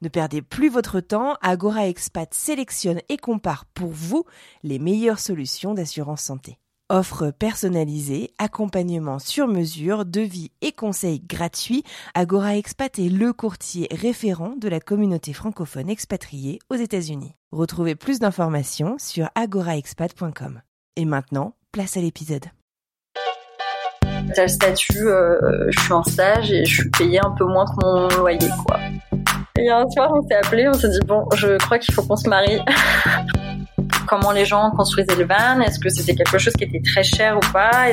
Ne perdez plus votre temps, Agora Expat sélectionne et compare pour vous les meilleures solutions d'assurance santé. Offre personnalisée, accompagnement sur mesure, devis et conseils gratuits, Agora Expat est le courtier référent de la communauté francophone expatriée aux États-Unis. Retrouvez plus d'informations sur agoraexpat.com. Et maintenant, place à l'épisode. T'as statut, euh, je suis en stage et je suis payée un peu moins que mon loyer, quoi. Et un soir, on s'est appelé, on s'est dit, bon, je crois qu'il faut qu'on se marie. Comment les gens construisaient le van? Est-ce que c'était quelque chose qui était très cher ou pas?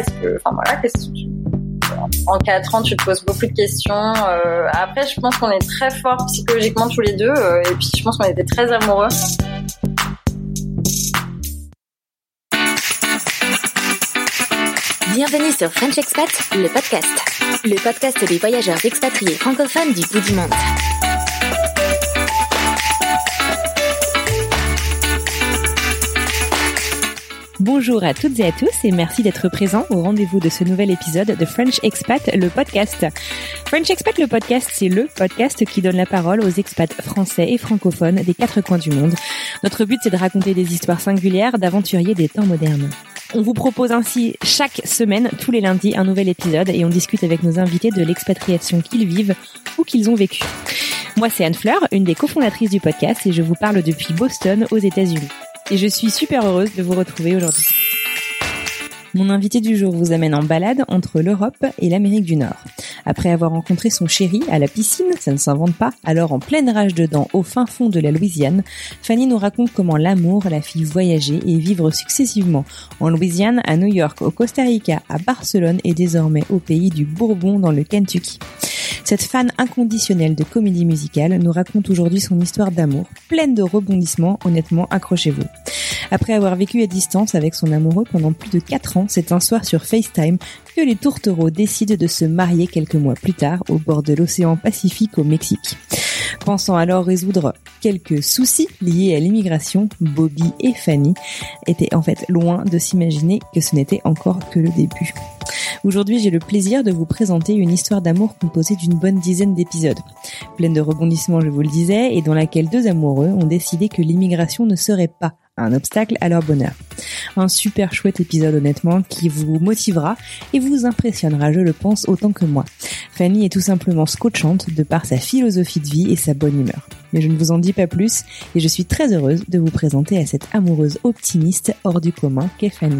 En quatre ans, tu te poses beaucoup de questions. Euh, après, je pense qu'on est très forts psychologiquement tous les deux, euh, et puis je pense qu'on était très amoureux. Bienvenue sur French Expat, le podcast. Le podcast des voyageurs expatriés francophones du bout du monde. Bonjour à toutes et à tous et merci d'être présents au rendez-vous de ce nouvel épisode de French Expat, le podcast. French Expat, le podcast, c'est le podcast qui donne la parole aux expats français et francophones des quatre coins du monde. Notre but, c'est de raconter des histoires singulières d'aventuriers des temps modernes. On vous propose ainsi chaque semaine, tous les lundis, un nouvel épisode et on discute avec nos invités de l'expatriation qu'ils vivent ou qu'ils ont vécu. Moi, c'est Anne Fleur, une des cofondatrices du podcast et je vous parle depuis Boston aux États-Unis. Et je suis super heureuse de vous retrouver aujourd'hui. Mon invité du jour vous amène en balade entre l'Europe et l'Amérique du Nord. Après avoir rencontré son chéri à la piscine, ça ne s'invente pas, alors en pleine rage dedans au fin fond de la Louisiane, Fanny nous raconte comment l'amour la fit voyager et vivre successivement en Louisiane, à New York, au Costa Rica, à Barcelone et désormais au pays du Bourbon dans le Kentucky. Cette fan inconditionnelle de comédie musicale nous raconte aujourd'hui son histoire d'amour, pleine de rebondissements, honnêtement accrochez-vous. Après avoir vécu à distance avec son amoureux pendant plus de 4 ans, c'est un soir sur FaceTime que les tourtereaux décident de se marier quelques mois plus tard au bord de l'océan Pacifique au Mexique. Pensant alors résoudre quelques soucis liés à l'immigration, Bobby et Fanny étaient en fait loin de s'imaginer que ce n'était encore que le début. Aujourd'hui, j'ai le plaisir de vous présenter une histoire d'amour composée d'une bonne dizaine d'épisodes, pleine de rebondissements, je vous le disais, et dans laquelle deux amoureux ont décidé que l'immigration ne serait pas un obstacle à leur bonheur. Un super chouette épisode honnêtement qui vous motivera et vous impressionnera, je le pense, autant que moi. Fanny est tout simplement scotchante de par sa philosophie de vie et sa bonne humeur. Mais je ne vous en dis pas plus et je suis très heureuse de vous présenter à cette amoureuse optimiste hors du commun qu'est Fanny.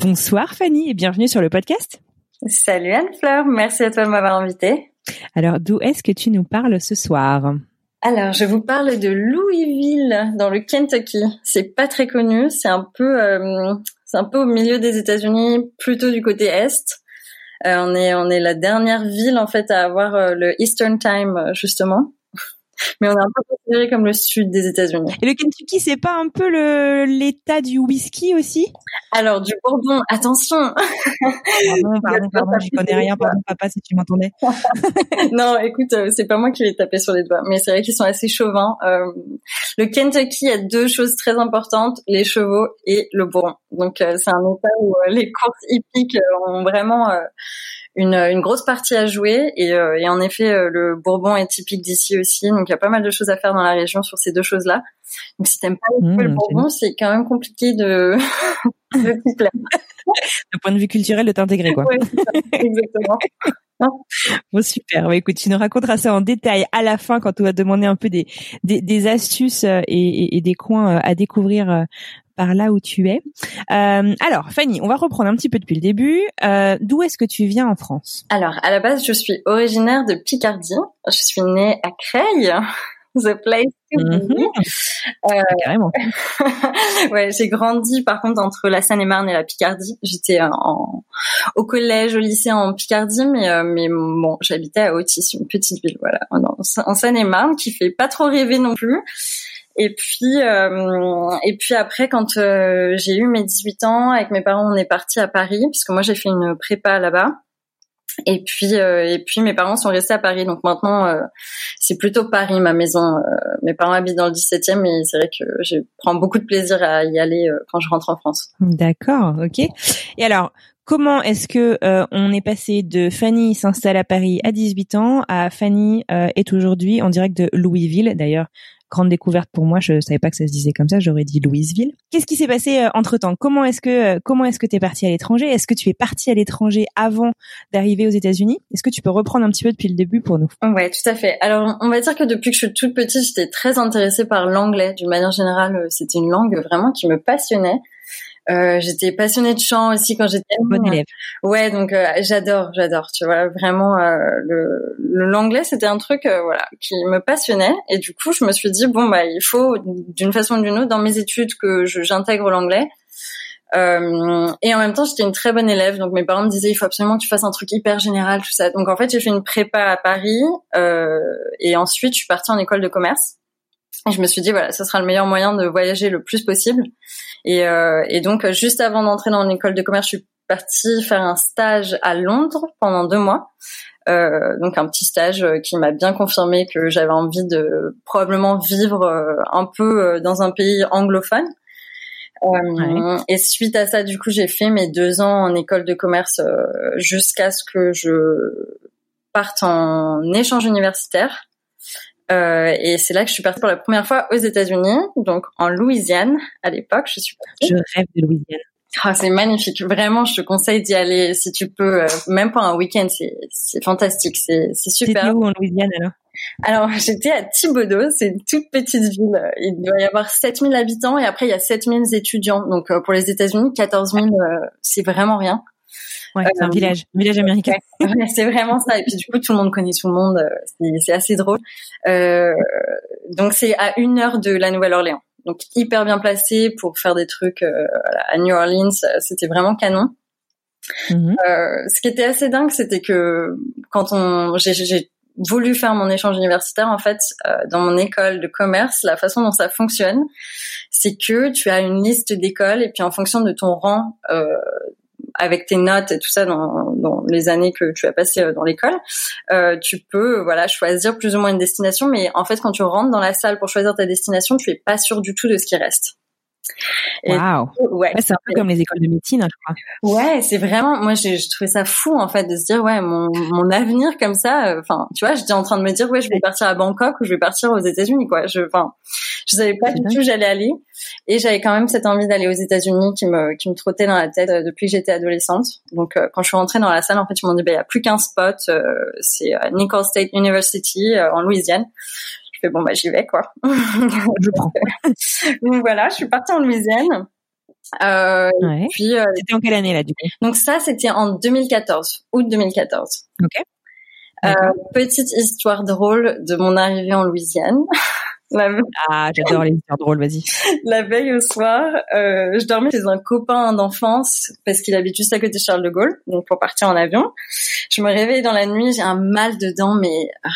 Bonsoir Fanny et bienvenue sur le podcast. Salut Anne-Fleur, merci à toi de m'avoir invitée. Alors, d'où est-ce que tu nous parles ce soir? Alors, je vous parle de Louisville, dans le Kentucky. C'est pas très connu, c'est un peu, euh, c'est un peu au milieu des États-Unis, plutôt du côté est. Euh, on est, on est la dernière ville en fait à avoir euh, le Eastern Time justement mais on est un peu considéré comme le sud des États-Unis. Et le Kentucky, c'est pas un peu le l'état du whisky aussi? Alors du Bourbon, attention. Pardon, pardon, pardon, j'y connais rien, pardon papa si tu m'entendais. non, écoute, euh, c'est pas moi qui vais taper sur les doigts, mais c'est vrai qu'ils sont assez chauvins. Euh, le Kentucky a deux choses très importantes les chevaux et le Bourbon. Donc euh, c'est un état où euh, les courses hippiques ont vraiment une, une grosse partie à jouer et, euh, et en effet euh, le Bourbon est typique d'ici aussi donc il y a pas mal de choses à faire dans la région sur ces deux choses là donc si t'aimes pas Mmh, le. Bourbon c'est quand même compliqué de de t'y plaire. D'un point de vue culturel, de t'intégrer quoi. Ouais, ça, exactement Bon super. Bah, écoute, tu nous raconteras ça en détail à la fin quand on va demander un peu des des, des astuces euh, et, et- et des coins euh, à découvrir par là où tu es. Euh, alors Fanny, on va reprendre un petit peu depuis le début. Euh, D'où est-ce que tu viens en France? Alors à la base je suis originaire de Picardie je suis née à Creil the place to be. Mhm. Euh, Carrément. ouais, j'ai grandi par contre entre la Seine-et-Marne et la Picardie. J'étais en, au collège, au lycée en Picardie, mais mais bon, j'habitais à Otis, une petite ville, voilà, en, en Seine-et-Marne, qui fait pas trop rêver non plus. Et puis euh, et puis après, quand euh, j'ai eu mes 18 ans, avec mes parents, on est parti à Paris, puisque moi j'ai fait une prépa là-bas. Et puis euh, et puis mes parents sont restés à Paris, donc maintenant euh, c'est plutôt Paris ma maison. Euh, mes parents habitent dans le 17e, et c'est vrai que je prends beaucoup de plaisir à y aller euh, quand je rentre en France. D'accord, ok. Et alors, comment est-ce que on est passé de Fanny s'installe à Paris à 18 ans à Fanny est aujourd'hui en direct de Louisville D'ailleurs, grande découverte pour moi, je savais pas que ça se disait comme ça, j'aurais dit Louisville. Qu'est-ce qui s'est passé entre temps Comment est-ce que euh, comment est-ce que t'es partie à l'étranger? Est-ce que tu es partie à l'étranger avant d'arriver aux États-Unis? Est-ce que tu peux reprendre un petit peu depuis le début pour nous? Ouais, tout à fait. Alors, on va dire que depuis que je suis toute petite, j'étais très intéressée par l'anglais. D'une manière générale, euh, c'était une langue vraiment qui me passionnait. Euh, j'étais passionnée de chant aussi quand j'étais Bonne élève. Ouais, donc euh, j'adore, j'adore. Tu vois, vraiment euh, le l'anglais, c'était un truc euh, voilà qui me passionnait. Et du coup, je me suis dit bon bah il faut d'une façon ou d'une autre dans mes études que j'intègre l'anglais. Euh, et en même temps, j'étais une très bonne élève, donc mes parents me disaient il faut absolument que tu fasses un truc hyper général, tout ça. Donc en fait, j'ai fait une prépa à Paris euh, et ensuite je suis partie en école de commerce. Et je me suis dit voilà, ce sera le meilleur moyen de voyager le plus possible. Et, euh, et donc juste avant d'entrer dans l'école de commerce, je suis partie faire un stage à Londres pendant deux mois. Euh, donc un petit stage euh, qui m'a bien confirmé que j'avais envie de probablement vivre euh, un peu euh, dans un pays anglophone. Euh, Ouais. Et suite à ça, du coup, j'ai fait mes deux ans en école de commerce jusqu'à ce que je parte en échange universitaire. Euh, et c'est là que je suis partie pour la première fois aux États-Unis, donc en Louisiane à l'époque. Je suis partie. Je rêve de Louisiane. Ah, c'est magnifique. Vraiment, je te conseille d'y aller si tu peux, euh, même pour un week-end. C'est, fantastique. C'est, super. C'était où en Louisiane alors? Alors, j'étais à Thibodeau. C'est une toute petite ville. Il doit y avoir 7000 habitants et après, il y a 7000 étudiants. Donc, euh, pour les États-Unis, 14 000, euh, c'est vraiment rien. Ouais, c'est un Euh, village, un village américain. Ouais, c'est vraiment ça. Et puis, du coup, tout le monde connaît tout le monde. euh, C'est, assez drôle. Euh, donc, c'est à une heure de la Nouvelle-Orléans. Donc, hyper bien placé pour faire des trucs à New Orleans. C'était vraiment canon. Mhm. Euh, ce qui était assez dingue, c'était que quand on, j'ai, j'ai voulu faire mon échange universitaire, en fait, euh, dans mon école de commerce, la façon dont ça fonctionne, c'est que tu as une liste d'écoles et puis en fonction de ton rang, euh, avec tes notes et tout ça dans, dans les années que tu as passées euh, dans l'école, euh, tu peux voilà choisir plus ou moins une destination. Mais en fait, quand tu rentres dans la salle pour choisir ta destination, tu es pas sûr du tout de ce qui reste. Waouh. Ouais, Ouais, c'est un peu comme les écoles de médecine, hein, je crois. Ouais, c'est vraiment. Moi, j'ai trouvé ça fou en fait de se dire ouais, mon mon avenir comme ça. euh, Enfin, tu vois, j'étais en train de me dire ouais, je vais partir à Bangkok ou je vais partir aux États-Unis quoi. Je, enfin, je savais pas du tout où j'allais aller et j'avais quand même cette envie d'aller aux États-Unis qui me qui me trottait dans la tête euh, depuis que j'étais adolescente. Donc, euh, quand je suis rentrée dans la salle, en fait, ils m'ont dit bah il y a plus qu'un spot, euh, c'est Nicholls State University euh, en Louisiane. Fais bon bah j'y vais quoi. Je prends. Donc voilà, je suis partie en Louisiane. Euh, Ouais. puis euh, C'était en quelle année là du coup? donc ça, c'était en 2014, août 2014. Ok. Euh, petite histoire drôle de mon arrivée en Louisiane. La, Ah, j'adore les histoires drôles, vas-y. la veille au soir, euh, je dormais chez un copain d'enfance parce qu'il habite juste à côté de Charles de Gaulle, donc pour partir en avion. Je me réveille dans la nuit, j'ai un mal de dents, mais ah,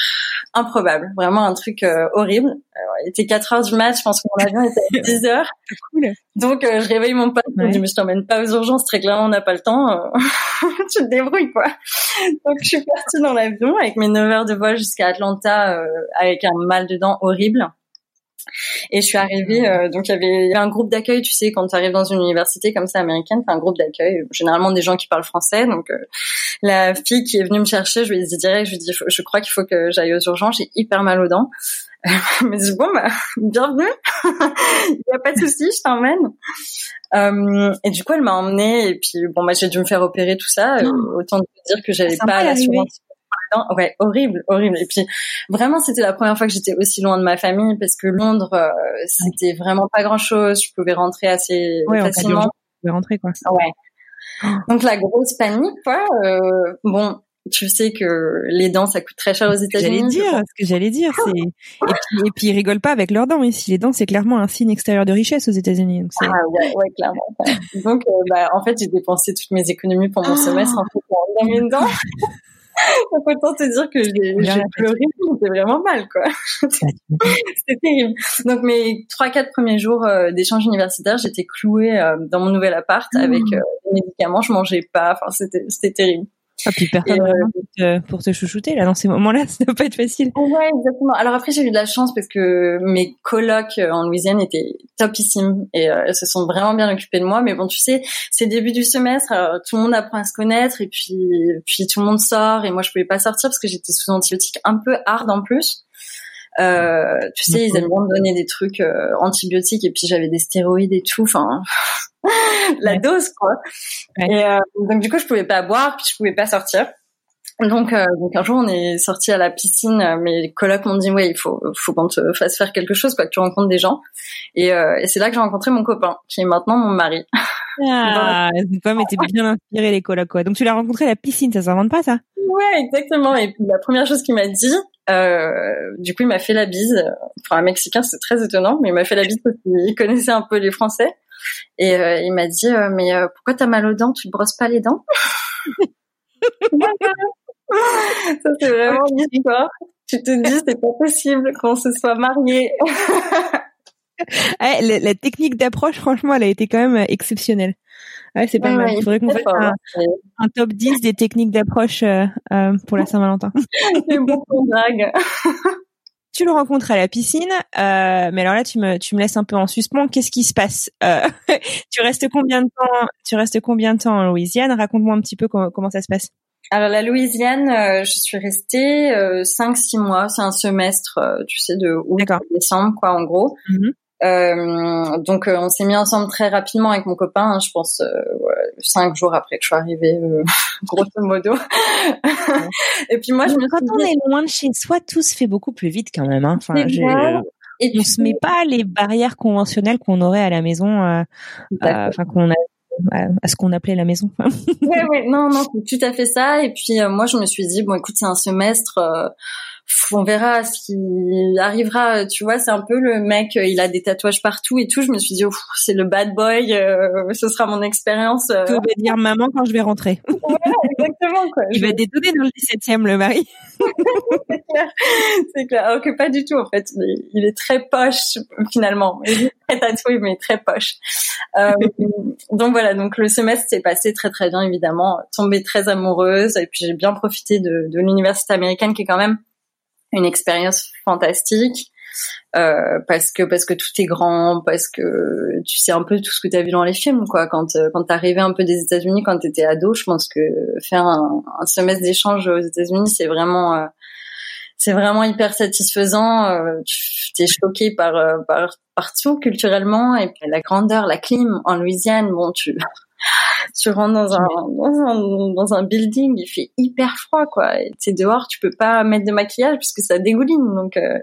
improbable, vraiment un truc euh, horrible. Alors, il était 4 heures du match, je pense que mon avion était à 10 heures. Cool. Donc euh, je réveille mon pote, me Ouais. dit mais je t'emmène pas aux urgences, très clairement on n'a pas le temps, euh, tu te débrouilles quoi. Donc je suis partie dans l'avion avec mes 9 heures de vol jusqu'à Atlanta euh, avec un mal de dents horrible. Et je suis arrivée, euh, donc il y avait un groupe d'accueil, tu sais, quand tu arrives dans une université comme ça américaine, t'as un groupe d'accueil, généralement des gens qui parlent français. Donc euh, la fille qui est venue me chercher, je lui ai dit direct, je lui ai dit, je crois qu'il faut que j'aille aux urgences, j'ai hyper mal aux dents. Elle m'a dit bon bah bienvenue, il y a pas de souci, je t'emmène. Euh, et du coup, elle m'a emmenée et puis bon, bah j'ai dû me faire opérer tout ça. euh, autant te dire que j'avais pas l'assurance. Ouais, horrible, horrible. Et puis vraiment, c'était la première fois que j'étais aussi loin de ma famille parce que Londres, euh, c'était vraiment pas grand chose. Je pouvais rentrer assez Ouais, facilement. tu peux rentrer quoi. Ouais. Donc la grosse panique, quoi. Euh, bon, tu sais que les dents ça coûte très cher aux États-Unis. J'allais dire, ce que j'allais dire, c'est et puis, et puis ils rigolent pas avec leurs dents ici. Les dents c'est clairement un signe extérieur de richesse aux États-Unis. ah ouais, ouais clairement. Donc euh, bah, en fait j'ai dépensé toutes mes économies pour mon semestre en fait dans mes dents. Donc autant te dire que j'ai pleuré, c'était vraiment mal quoi. c'était terrible. Donc mes trois quatre premiers jours euh, d'échange universitaire, j'étais clouée euh, dans mon nouvel appart avec des médicaments, je mangeais pas, enfin c'était c'était terrible. Ah, puis personne euh, pour te chouchouter là dans ces moments-là, ça doit pas être facile. Ouais, exactement. Alors après j'ai eu de la chance parce que mes colocs euh, en Louisiane étaient topissimes et euh, elles se sont vraiment bien occupées de moi. Mais bon, tu sais, c'est début du semestre, tout le monde apprend à se connaître et puis puis tout le monde sort et moi je pouvais pas sortir parce que j'étais sous antibiotiques un peu hard en plus. Euh, tu sais, ils aiment bien me donner des trucs antibiotiques et puis j'avais des stéroïdes et tout. Enfin, la dose quoi. Et euh, donc du coup je pouvais pas boire puis je pouvais pas sortir. Donc, euh, donc un jour on est sorti à la piscine, mes colocs m'ont dit ouais il faut faut qu'on te fasse faire quelque chose quoi que tu rencontres des gens et, euh, et c'est là que j'ai rencontré mon copain qui est maintenant mon mari. Ah, une femme était bien inspirée les colocs quoi. Donc tu l'as rencontré à la piscine, ça s'invente pas ça? Ouais exactement et la première chose qu'il m'a dit, euh, du coup il m'a fait la bise. Enfin un mexicain c'est très étonnant mais il m'a fait la bise parce qu'il connaissait un peu les Français. Et euh, il m'a dit, euh, mais euh, pourquoi t'as mal aux dents? Tu te brosses pas les dents? Ça c'est vraiment l'histoire. Tu te dis, c'est pas possible qu'on se soit mariés. Eh, la, technique d'approche, franchement, elle a été quand même exceptionnelle. Ouais, c'est pas mal. Il faudrait qu'on fasse un, un, top 10 des techniques d'approche pour la Saint-Valentin. c'est drague tu le rencontres à la piscine, euh, mais alors là tu me tu me laisses un peu en suspens. Qu'est-ce qui se passe euh, Tu restes combien de temps Tu restes combien de temps en Louisiane? Raconte-moi un petit peu comment, ça se passe. Alors la Louisiane, euh, je suis restée euh, 5-6 mois, c'est un semestre, euh, tu sais, de août à décembre, quoi, en gros. Mm-hmm. Euh, donc on s'est mis ensemble très rapidement avec mon copain, hein, je pense euh, cinq jours après que je suis arrivée, euh, grosso modo. et puis moi, je me quand on est loin de chez soi, tout se fait beaucoup plus vite quand même. Hein. Enfin, et on se met pas les barrières conventionnelles qu'on aurait à la maison, enfin qu'on a à ce qu'on appelait la maison. ouais, ouais, non, non, tout à fait ça. Et puis moi, je me suis dit bon, écoute, c'est un semestre on verra ce qui arrivera. Tu vois, c'est un peu le mec, euh, il a des tatouages partout et tout. Je me suis dit, c'est le bad boy. Euh, ce sera mon expérience. Euh. Que va dire maman quand je vais rentrer exactement. Quoi. Il va détonner dans le 17e, le mari. c'est clair. C'est clair. Alors que pas du tout, en fait. Il est, très poche, finalement. Il est très tatoué, mais très poche. donc voilà, donc le semestre s'est passé très très bien, évidemment. Tombée très amoureuse. Et puis j'ai bien profité de, de l'université américaine qui est quand même une expérience fantastique euh, parce que parce que tout est grand, parce que tu sais un peu tout ce que tu as vu dans les films quoi. Quand euh, quand t'arrivais un peu des États-Unis quand t'étais ado, je pense que faire un, un semestre d'échange aux États-Unis, c'est vraiment euh, c'est vraiment hyper satisfaisant. Euh, tu es choqué par, euh, par partout culturellement et puis la grandeur, la clim en Louisiane. Bon, tu tu rentres dans un, dans un, dans un building, il fait hyper froid, quoi. T'es dehors, tu peux pas mettre de maquillage parce que ça dégouline. Donc, euh,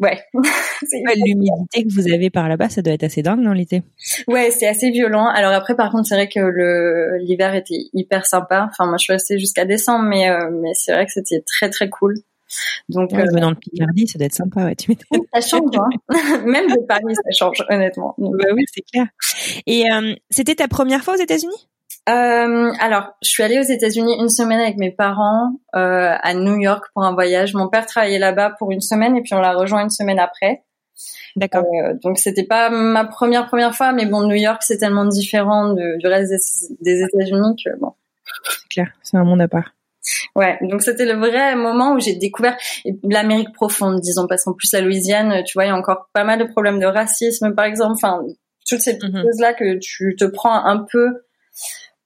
ouais. L'humidité que vous avez par là-bas, ça doit être assez dingue, non, l'été? Ouais, c'est assez violent. Alors après, par contre, c'est vrai que le, l'hiver était hyper sympa. Enfin, moi, je suis restée jusqu'à décembre, mais, euh, mais c'est vrai que c'était très, très cool. Donc, ouais, venant de Picardie, ça doit être sympa, ouais, tu Ça change, hein. Même de Paris, ça change, honnêtement. bah oui, c'est clair. Et euh, c'était ta première fois aux États-Unis? Euh, alors, je suis allée aux États-Unis une semaine avec mes parents euh, à New York pour un voyage. Mon père travaillait là-bas pour une semaine et puis on l'a rejoint une semaine après. D'accord. Euh, donc c'était pas ma première première fois, mais bon, New York c'est tellement différent de, du reste des, des États-Unis que bon. C'est clair, c'est un monde à part. Ouais, donc c'était le vrai moment où j'ai découvert l'Amérique profonde, disons, parce qu'en plus à Louisiane, tu vois, il y a encore pas mal de problèmes de racisme, par exemple, enfin toutes ces mhm. choses-là que tu te prends un peu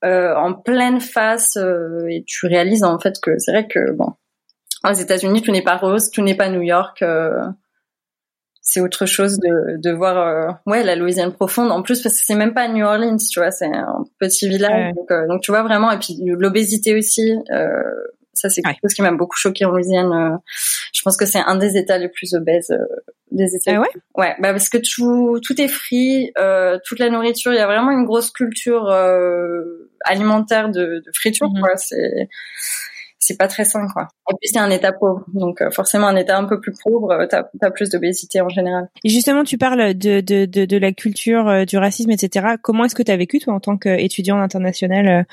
euh, en pleine face euh, et tu réalises en fait que c'est vrai que bon, aux États-Unis, tout n'est pas rose, tout n'est pas New York. Euh, c'est autre chose de, de voir euh, ouais la Louisiane profonde en plus parce que c'est même pas New Orleans tu vois c'est un petit village donc, euh, donc, tu vois vraiment et puis l'obésité aussi euh, ça c'est quelque chose qui m'a beaucoup choqué en Louisiane je pense que c'est un des états les plus obèses des États-Unis. Ah ouais Ouais, bah parce que tout tout est frit, euh, toute la nourriture, il y a vraiment une grosse culture euh, alimentaire de, de friture, Mhm. quoi. C'est c'est pas très sain, quoi. Et puis c'est un État pauvre, donc euh, forcément un État un peu plus pauvre, euh, t'as as plus d'obésité en général. Et justement, tu parles de, de, de, de la culture, euh, du racisme, etc. Comment est-ce que tu as vécu, toi, en tant qu'étudiant international,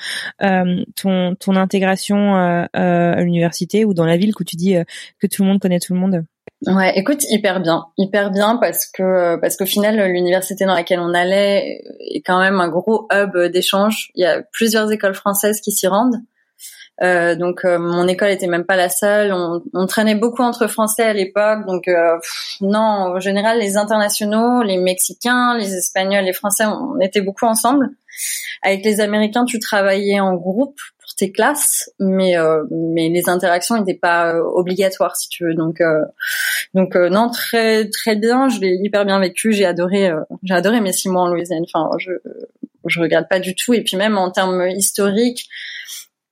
euh, ton, ton intégration euh, euh, à l'université ou dans la ville où tu dis euh, que tout le monde connaît tout le monde? Ouais, écoute, hyper bien, hyper bien parce que parce qu'au final l'université dans laquelle on allait est quand même un gros hub d'échange. Il y a plusieurs écoles françaises qui s'y rendent. Euh, donc euh, mon école était même pas la seule. On, on traînait beaucoup entre Français à l'époque. Donc euh, non, en général les internationaux, les Mexicains, les Espagnols, les Français, on était beaucoup ensemble. Avec les Américains, tu travaillais en groupe pour tes classes, mais euh, mais les interactions n'étaient pas euh, obligatoires si tu veux. Donc euh, donc non, très très bien. Je l'ai hyper bien vécu. J'ai adoré j'ai adoré mes six mois en Louisiane. Enfin, je je regarde pas du tout. Et puis même en termes historiques.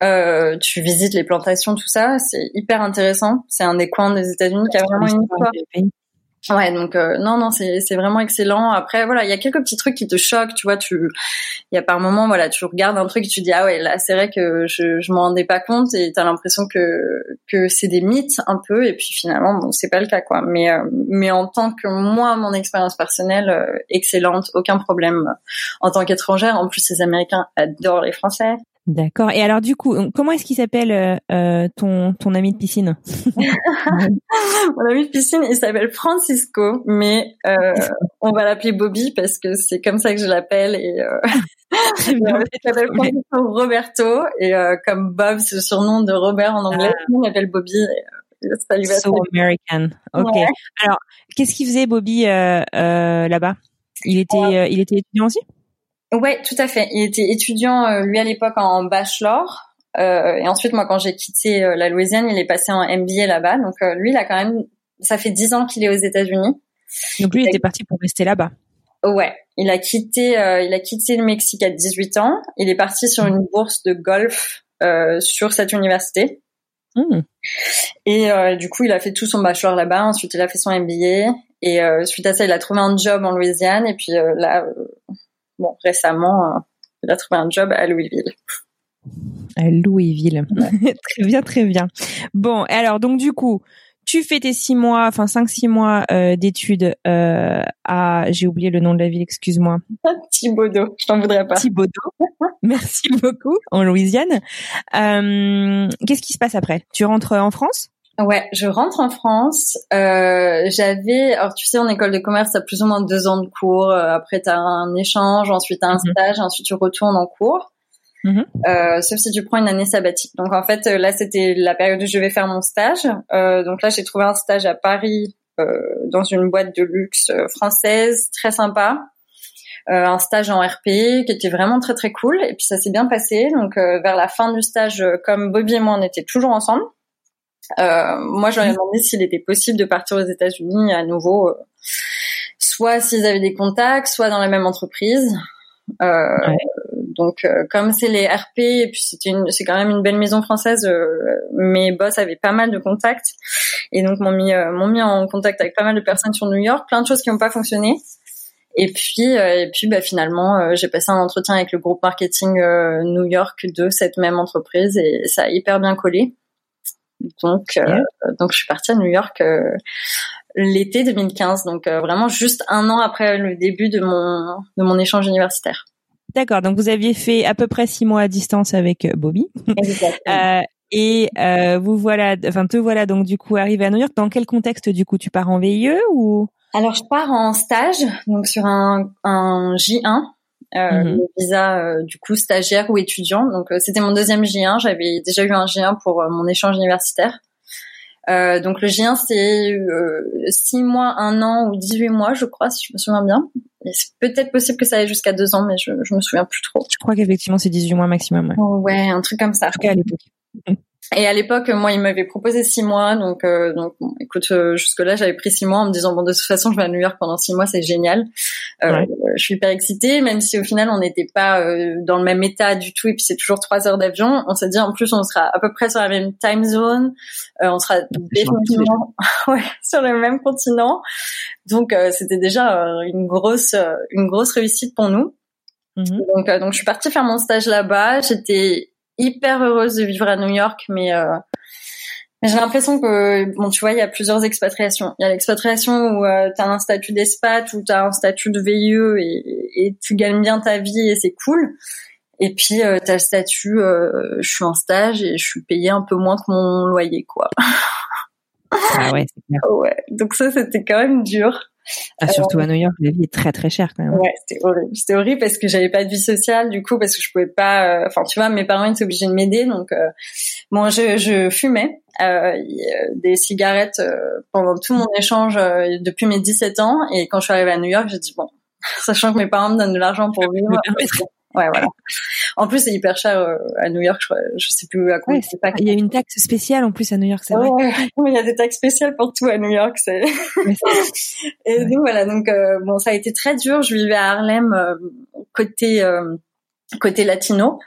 Euh, tu visites les plantations, tout ça, c'est hyper intéressant. C'est un des coins des États-Unis qui a vraiment une histoire. Ouais, donc euh, non, non, c'est vraiment excellent. Après, voilà, il y a quelques petits trucs qui te choquent, tu vois. Tu, il y a par moments, voilà, tu regardes un truc et tu dis ah ouais, là, c'est vrai que je je m'en rendais pas compte et t'as l'impression que que c'est des mythes un peu et puis finalement, bon, c'est pas le cas quoi. Mais euh, mais en tant que moi, mon expérience personnelle, euh, excellente, aucun problème. En tant qu'étrangère, en plus, les Américains adorent les Français. D'accord. Et alors du coup, comment est-ce qu'il s'appelle euh, euh, ton ton ami de piscine? Mon ami de piscine, il s'appelle Francisco, mais euh, on va l'appeler Bobby parce que c'est comme ça que je l'appelle et euh, il s'appelle Francisco Roberto et euh, comme Bob c'est le surnom de Robert en anglais, Ah. on l'appelle Bobby. Et, ça lui va So American. Ok. Ouais. Alors, qu'est-ce qu'il faisait Bobby euh, euh, là-bas? Il était il était étudiant aussi? Ouais, tout à fait. Il était étudiant, euh, lui, à l'époque, en bachelor. Euh, et ensuite, moi, quand j'ai quitté euh, la Louisiane, il est passé en MBA là-bas. Donc, euh, lui, il a quand même... Ça fait dix ans qu'il est aux États-Unis. Donc lui, il était parti pour rester là-bas. Ouais, il a quitté, euh, il a quitté le Mexique à 18 ans. Il est parti sur une bourse de golf euh, sur cette université. Hmm. Et euh, du coup, il a fait tout son bachelor là-bas. Ensuite, il a fait son MBA. Et euh, suite à ça, il a trouvé un job en Louisiane. Et puis euh, là, euh, bon, récemment, euh, il a trouvé un job à Louisville. À Louisville. très bien, très bien. Bon, alors donc du coup, tu fais tes six mois, enfin cinq six mois euh, d'études euh, à, j'ai oublié le nom de la ville, excuse-moi, Thibaudot, je t'en voudrais pas. Thibaudot. Merci beaucoup en Louisiane. Euh, Qu'est-ce qui se passe après? Tu rentres en France? Ouais, je rentre en France. Euh, J'avais, alors tu sais, en école de commerce, t'as plus ou moins deux ans de cours. Euh, Après, t'as un échange, ensuite t'as un Mhm. stage, ensuite tu retournes en cours. Mhm. Euh, sauf si tu prends une année sabbatique. Donc en fait, euh, là, c'était la période où je vais faire mon stage. Euh, donc là, j'ai trouvé un stage à Paris euh, dans une boîte de luxe française, très sympa. Euh, un stage en RP qui était vraiment très très cool. Et puis ça s'est bien passé. Donc euh, vers la fin du stage, comme Bobby et moi, on était toujours ensemble. Euh, moi, leur ai demandé s'il était possible de partir aux États-Unis à nouveau, euh, soit s'ils avaient des contacts, soit dans la même entreprise. Euh, Ouais. Donc, euh, comme c'est les RP, et puis c'était c'est quand même une belle maison française, mes boss avaient pas mal de contacts, et donc m'ont mis, m'ont mis en contact avec pas mal de personnes sur New York, plein de choses qui n'ont pas fonctionné. Et puis, euh, et puis, bah, finalement, euh, j'ai passé un entretien avec le groupe marketing euh, New York de cette même entreprise, et ça a hyper bien collé. Donc, euh, donc je suis partie à New York euh, l'été 2015, donc euh, vraiment juste un an après le début de mon de mon échange universitaire. D'accord. Donc vous aviez fait à peu près six mois à distance avec Bobby. Euh, et euh, vous voilà, enfin te voilà donc du coup arrivé à New York. Dans quel contexte du coup tu pars en VIE ou? Alors je pars en stage, donc sur un, un J1, euh, Mhm. le visa euh, du coup stagiaire ou étudiant. Donc euh, c'était mon deuxième J1. J'avais déjà eu un J1 pour euh, mon échange universitaire. Euh, donc le J1 c'est euh, six mois, un an ou 18 mois, je crois, si je me souviens bien. C'est peut-être possible que ça aille jusqu'à deux ans, mais je, je me souviens plus trop. Je crois qu'effectivement c'est 18 mois maximum. Ouais. Ouais, un truc comme ça. En tout cas à l'époque. Et à l'époque, moi, il m'avait proposé six mois, donc euh, donc bon, écoute, euh, jusque là, j'avais pris six mois en me disant bon, de toute façon, je vais à New York pendant six mois, c'est génial. Euh, Je suis hyper excitée, même si au final, on n'était pas euh, dans le même état du tout, et puis c'est toujours trois heures d'avion. On s'est dit en plus, on sera à peu près sur la même time zone, on sera définitivement ouais, sur le même continent, donc c'était déjà une grosse une grosse réussite pour nous. Mm-hmm. Donc donc je suis partie faire mon stage là-bas. J'étais hyper heureuse de vivre à New York, mais, euh, j'ai l'impression que, bon, tu vois, il y a plusieurs expatriations. Il y a l'expatriation où euh, tu as un statut d'expat, où tu as un statut de VIE et, et, tu gagnes bien ta vie et c'est cool. Et puis, euh, tu as le statut, euh, je suis en stage et je suis payée un peu moins que mon loyer, quoi. Ah ouais, c'est clair. Ouais, donc ça, c'était quand même dur. Ah, surtout à New York, la vie est très très chère quand même. Ouais, c'était horrible. C'était horrible parce que j'avais pas de vie sociale du coup parce que je pouvais pas. Euh, enfin, tu vois, mes parents étaient obligés de m'aider donc euh, bon, je, je fumais euh, des cigarettes euh, pendant tout mon échange depuis mes 17 ans et quand je suis arrivée à New York, j'ai dit bon, sachant que mes parents me donnent de l'argent pour vivre, Ouais, voilà. En plus, c'est hyper cher euh, à New York. Je, crois, je sais plus à combien. pas. Il y a une taxe spéciale en plus à New York, c'est vrai. Ouais, il y a des taxes spéciales pour tout à New York. C'est. et donc voilà. Donc euh, bon, ça a été très dur. Je vivais à Harlem, euh, côté côté latino.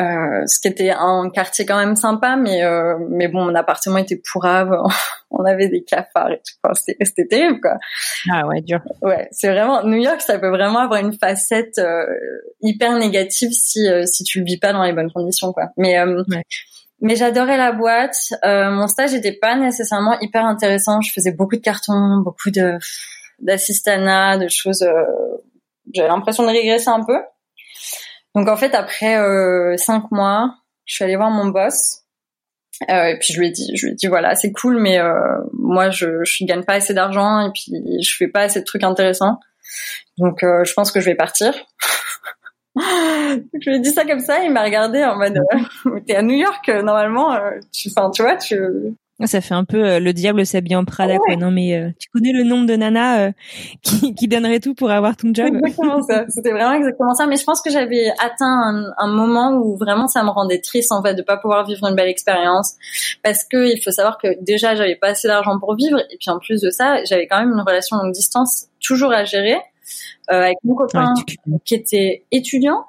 Euh, ce qui était un quartier quand même sympa, mais euh, mais bon, mon appartement était pourrave, on avait des cafards et tout. Enfin, c'était c'était terrible quoi. Ah ouais, dur. Ouais, c'est vraiment New York, ça peut vraiment avoir une facette euh, hyper négative si si tu le vis pas dans les bonnes conditions quoi. Mais Mais j'adorais la boîte. mon stage n'était pas nécessairement hyper intéressant. Je faisais beaucoup de cartons, beaucoup de d'assistanat, de choses. J'avais l'impression de régresser un peu. Donc en fait, après euh, cinq mois, je suis allée voir mon boss. Euh, et puis je lui ai dit, je lui ai dit voilà, c'est cool, mais euh, moi je je gagne pas assez d'argent et puis je fais pas assez de trucs intéressants. Donc euh, je pense que je vais partir. je lui ai dit ça comme ça, il m'a regardé en mode t'es à New York normalement, tu, enfin tu vois, tu ça fait un peu euh, le diable s'habille en Prada, quoi. Non, mais euh, tu connais le nombre de nanas euh, qui, qui donneraient tout pour avoir ton job? Exactement ça. C'était vraiment exactement ça. Mais je pense que j'avais atteint un, un, moment où vraiment ça me rendait triste en fait de pas pouvoir vivre une belle expérience, parce que il faut savoir que déjà j'avais pas assez d'argent pour vivre, et puis en plus de ça, j'avais quand même une relation longue distance toujours à gérer avec mon copain qui était étudiant.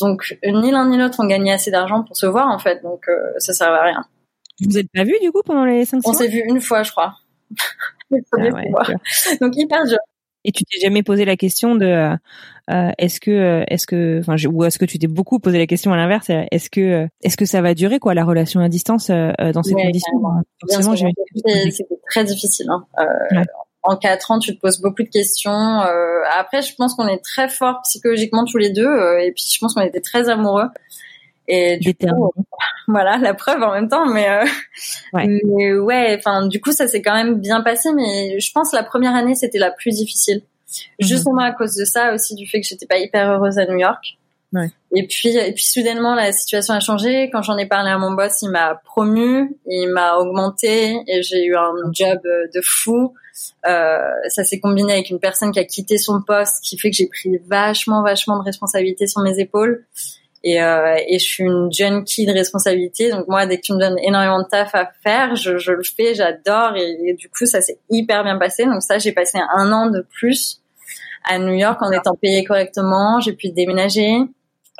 Donc ni l'un ni l'autre ont gagné assez d'argent pour se voir en fait, donc ça servait à rien. Vous êtes pas vu du coup pendant les cinq On s'est vu une fois, je crois. ah Donc hyper dur. Et tu t'es jamais posé la question de euh, euh est-ce que euh, est-ce que enfin ou est-ce que tu t'es beaucoup posé la question à l'inverse est-ce que est-ce que ça va durer quoi la relation à distance dans ces conditions Forcément, c'est très difficile. Hein. Ouais. En quatre ans, tu te poses beaucoup de questions. après, je pense qu'on est très forts psychologiquement tous les deux, et puis je pense qu'on était très amoureux. Et du coup, voilà, la preuve en même temps, mais, euh, ouais. ouais, enfin, du coup, ça s'est quand même bien passé, mais je pense la première année, c'était la plus difficile. Mhm. Justement à cause de ça aussi, du fait que j'étais pas hyper heureuse à New York. Ouais. Et puis, et puis soudainement, la situation a changé. Quand j'en ai parlé à mon boss, il m'a promu, il m'a augmenté et j'ai eu un job de fou. Euh, ça s'est combiné avec une personne qui a quitté son poste, qui fait que j'ai pris vachement, vachement de responsabilités sur mes épaules. Et, euh, et je suis une junkie de responsabilité. Donc moi, dès que tu me donnes énormément de taf à faire, je, je le fais, j'adore. Et, du coup, ça s'est hyper bien passé. Donc ça, j'ai passé un an de plus à New York en étant payée correctement. J'ai pu déménager.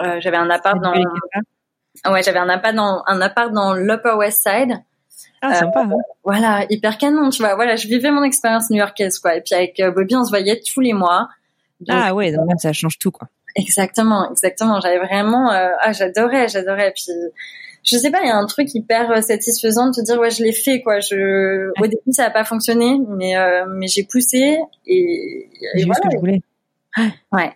Euh, j'avais un appart dans. Ouais, j'avais un appart dans un appart dans l'Upper West Side. Ah, sympa. Euh, voilà, hyper canon, tu vois. Voilà, je vivais mon expérience new-yorkaise, quoi. Et puis avec euh, Bobby, on se voyait tous les mois. Ah ouais, donc ça change tout, quoi. Exactement, exactement. J'avais vraiment, euh, ah, j'adorais, j'adorais. Puis, je sais pas, il y a un truc hyper euh, satisfaisant de te dire ouais, je l'ai fait quoi. Je, au début, ça a pas fonctionné, mais euh, mais j'ai poussé et, et voilà. Ce que je voulais. Ouais.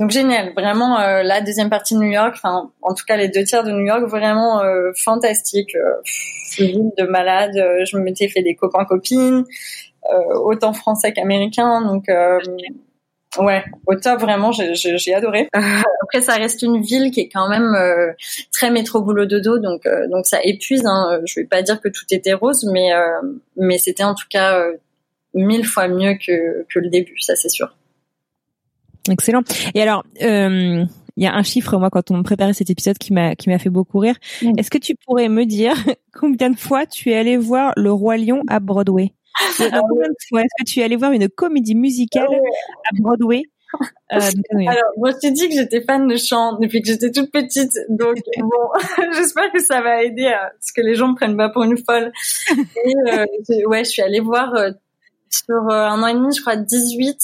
Donc génial, vraiment euh, la deuxième partie de New York, enfin en tout cas les deux tiers de New York, vraiment euh, fantastique, euh, ville de malade. je m'étais fait des copains copines, autant français qu'américains, donc Ouais, au top vraiment, j'ai adoré. Après, ça reste une ville qui est quand même euh, très métro boulot dodo, donc euh, donc ça épuise. Hein. Je vais pas dire que tout était rose, mais euh, mais c'était en tout cas mille fois mieux que que le début, ça c'est sûr. Excellent. Et alors, il il y a un chiffre moi quand on préparait cet épisode qui m'a qui m'a fait beaucoup rire. Mm. Est-ce que tu pourrais me dire combien de fois tu es allé voir Le Roi Lion à Broadway? De fois est-ce que tu es allé voir une comédie musicale à Broadway euh, oui. Alors, moi, je t'ai dit que j'étais fan de chant depuis que j'étais toute petite, donc bon, j'espère que ça va aider à ce que les gens me prennent pas pour une folle. Et euh, ouais, je suis allée voir euh, sur euh, un an et demi, je crois, 18.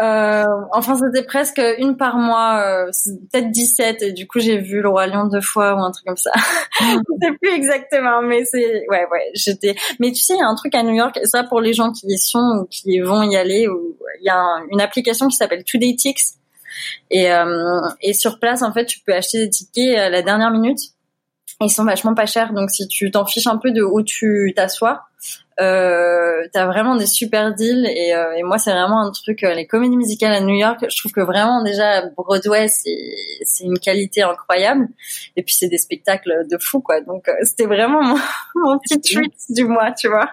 Euh, enfin, c'était presque une par mois, euh, peut-être 17, et du coup, j'ai vu Le Roi Lion deux fois ou un truc comme ça. je sais plus exactement, mais c'est, ouais, ouais, j'étais, mais tu sais, il y a un truc à New York, et ça pour les gens qui y sont ou qui vont y aller, où il y a un- une application qui s'appelle Today Tix, et, euh, et sur place, en fait, tu peux acheter des tickets à la dernière minute. Ils sont vachement pas chers, donc si tu t'en fiches un peu de où tu t'assois, euh, t'as vraiment des super deals. Et, euh, et moi, c'est vraiment un truc. euh, les comédies musicales à New York, je trouve que vraiment déjà Broadway, c'est une qualité incroyable. Et puis c'est des spectacles de fou, quoi. Donc euh, c'était vraiment mon, mon petit treat du mois, tu vois.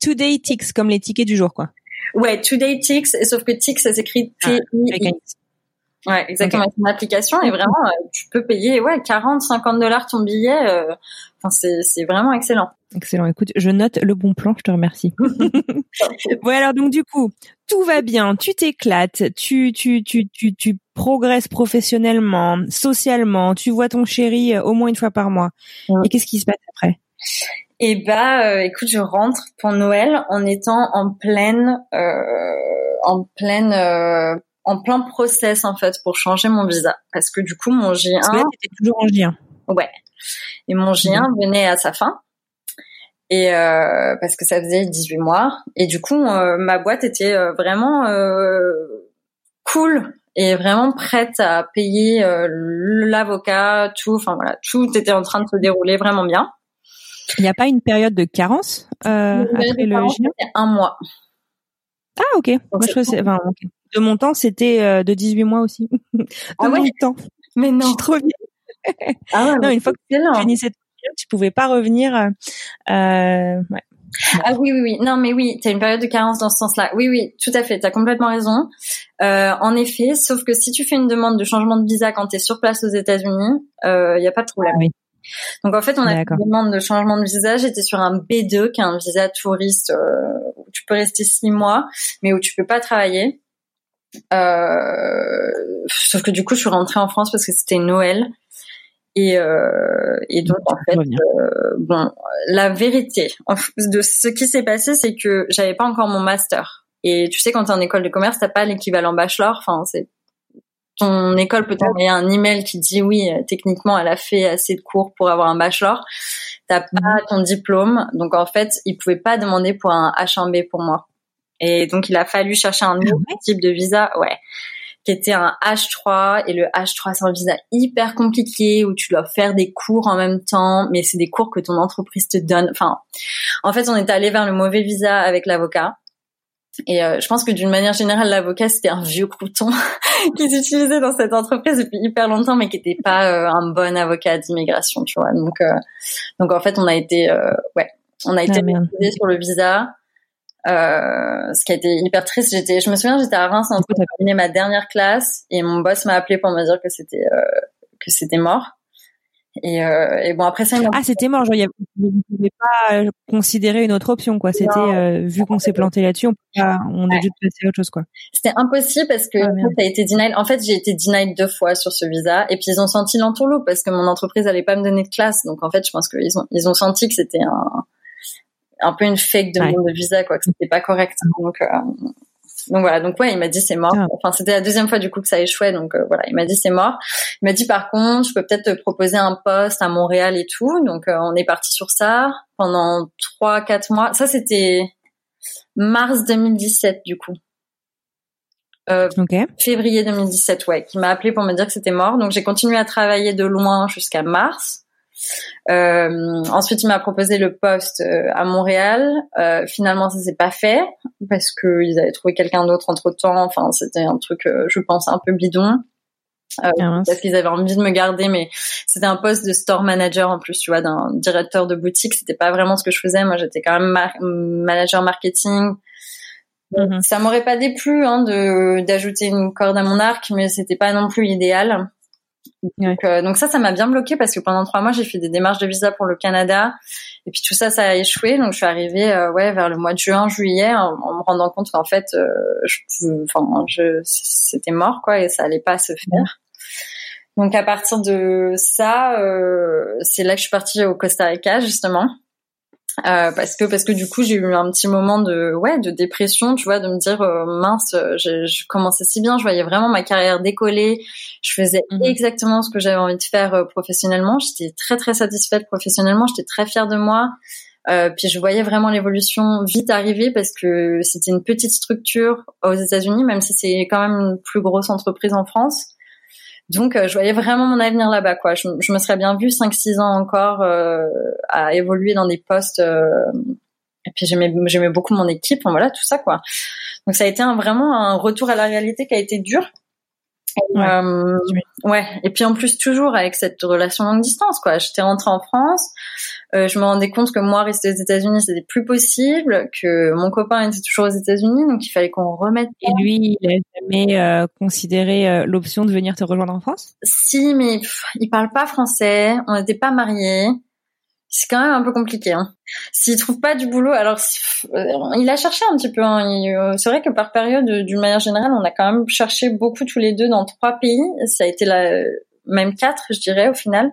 Today Ticks comme les tickets du jour quoi. Ouais, Today Tix, et sauf que Tix, ça s'écrit Ah, T-I-X. Ouais, exactement. C'est une application et vraiment, euh, tu peux payer ouais 40, 50 dollars ton billet. euh, Enfin, c'est c'est vraiment excellent. Excellent. Écoute, je note le bon plan. Je te remercie. bon alors donc du coup, tout va bien, tu t'éclates, tu tu tu tu tu progresses professionnellement, socialement, tu vois ton chéri euh, au moins une fois par mois. Ouais. Et qu'est-ce qui se passe après? Et bah, euh, écoute, je rentre pour Noël en étant en pleine, euh, en pleine, euh, en plein process en fait pour changer mon visa. Parce que du coup mon Parce que là, J1, t'étais toujours en J1. ouais, et mon J1 venait à sa fin. Et euh, parce que ça faisait 18 mois. Et du coup euh, ma boîte était euh, vraiment euh, cool et vraiment prête à payer l'avocat tout. Enfin voilà. Tout était en train de se dérouler vraiment bien. Il n'y a pas une période de carence après le parent, J1 c'était un mois. Ah ok. Moi je enfin. De mon temps c'était euh, de 18 mois aussi. de Ah ouais? mon temps. mais Je non suis trop vieille. ah ouais, Non, une fois que tu finissais ton J1, tu pouvais pas revenir. euh, euh, ouais. Ah oui, oui, oui. Non, mais oui, t'as une période de carence dans ce sens-là. Oui, oui, tout à fait. T'as complètement raison. Euh, en effet, sauf que si tu fais une demande de changement de visa quand t'es sur place aux États-Unis, il y a pas de problème. Ah oui. Donc en fait, on a fait une demande de changement de visa. J'étais sur un B2, qui est un visa touriste euh, où tu peux rester six mois, mais où tu peux pas travailler. Euh, sauf que du coup, je suis rentrée en France parce que c'était Noël. Et, euh, et donc en fait, euh, bon, la vérité de ce qui s'est passé, c'est que j'avais pas encore mon master. Et tu sais, quand t'es en école de commerce, t'as pas l'équivalent bachelor. Enfin, c'est ton école peut t'envoyer un email qui dit oui, euh, techniquement, elle a fait assez de cours pour avoir un bachelor. T'as pas ton diplôme, donc en fait, ils pouvaient pas demander pour un H1B pour moi. Et donc, il a fallu chercher un nouveau type de visa, ouais, qui était un H3. Et le H3, c'est un visa hyper compliqué où tu dois faire des cours en même temps, mais c'est des cours que ton entreprise te donne. Enfin, en fait, on est allé vers le mauvais visa avec l'avocat. Et euh, je pense que d'une manière générale, l'avocat c'était un vieux crouton qui s'utilisait dans cette entreprise depuis hyper longtemps, mais qui n'était pas euh, un bon avocat d'immigration, tu vois. Donc, euh, donc en fait, on a été, euh, ouais, on a été Ah, sur le visa, euh, ce qui a été hyper triste. J'étais, je me souviens, j'étais à Reims en train de terminer ma dernière classe, et mon boss m'a appelé pour me dire que c'était euh, que c'était mort. Et, euh, et bon après ça, Ah, c'était mort. Genre, vous ne pouvez pas euh, considérer une autre option, quoi. C'était euh, vu qu'on s'est planté là-dessus, on, pas- on Ouais. obligé de passer à autre chose, quoi. C'était impossible parce que Ah, ça a été denied. En fait, j'ai été denied deux fois sur ce visa et puis ils ont senti l'entourloupe parce que mon entreprise allait pas me donner de classe. Donc en fait, je pense qu'ils ont ils ont senti que c'était un un peu une fake demande de visa quoi, que c'était pas correct. Donc euh, donc voilà, donc ouais, il m'a dit c'est mort. Ah. Enfin, c'était la deuxième fois du coup que ça échouait, donc euh, voilà, il m'a dit c'est mort. Il m'a dit par contre, je peux peut-être te proposer un poste à Montréal et tout. Donc euh, on est parti sur ça pendant trois quatre mois. Ça c'était mars 2017 du coup. Euh, février 2017, ouais, qui m'a appelé pour me dire que c'était mort. Donc j'ai continué à travailler de loin jusqu'à mars. Euh, ensuite, il m'a proposé le poste euh, à Montréal. Euh, finalement, ça s'est pas fait parce que ils avaient trouvé quelqu'un d'autre entre temps. Enfin, c'était un truc, je pense, un peu bidon. Euh, Ah, parce qu'ils avaient envie de me garder, mais c'était un poste de store manager en plus, tu vois, d'un directeur de boutique. C'était pas vraiment ce que je faisais. Moi, j'étais quand même mar- manager marketing. Mhm. Ça m'aurait pas déplu hein, de d'ajouter une corde à mon arc, mais c'était pas non plus idéal. Donc, euh, donc ça, ça m'a bien bloqué parce que pendant trois mois, j'ai fait des démarches de visa pour le Canada et puis tout ça, ça a échoué. Donc je suis arrivée, euh, ouais, vers le mois de juin, juillet, en, me rendant compte qu'en fait, euh, je, enfin, je, c'était mort quoi et ça allait pas se faire. Donc à partir de ça, c'est là que je suis partie au Costa Rica justement. Euh, parce que parce que du coup j'ai eu un petit moment de ouais de dépression tu vois de me dire euh, mince je, je, commençais si bien je voyais vraiment ma carrière décoller. Je faisais mhm. exactement ce que j'avais envie de faire euh, professionnellement. J'étais très très satisfaite professionnellement. J'étais très fière de moi. Euh, puis je voyais vraiment l'évolution vite arriver parce que c'était une petite structure aux États-Unis même si c'est quand même une plus grosse entreprise en France donc, euh, je voyais vraiment mon avenir là-bas, quoi. Je, me serais bien vue 5-6 ans encore euh, à évoluer dans des postes. Euh, et puis j'aimais, j'aimais beaucoup mon équipe, voilà, tout ça, quoi. Donc, ça a été un, vraiment un retour à la réalité qui a été dur. Ouais. ouais. Et puis en plus toujours avec cette relation longue distance, quoi. J'étais rentrée en France. Euh, je me rendais compte que moi rester aux États-Unis c'était plus possible, que mon copain était toujours aux États-Unis, donc il fallait qu'on remette. Et lui, il a jamais euh, considéré euh, l'option de venir te rejoindre en France? Si, mais il parle pas français. On n'était pas mariés. C'est quand même un peu compliqué. Hein. S'il trouve pas du boulot, alors il a cherché un petit peu. Hein. C'est vrai que par période, d'une manière générale, on a quand même cherché beaucoup tous les deux dans trois pays. Ça a été la même quatre, je dirais, au final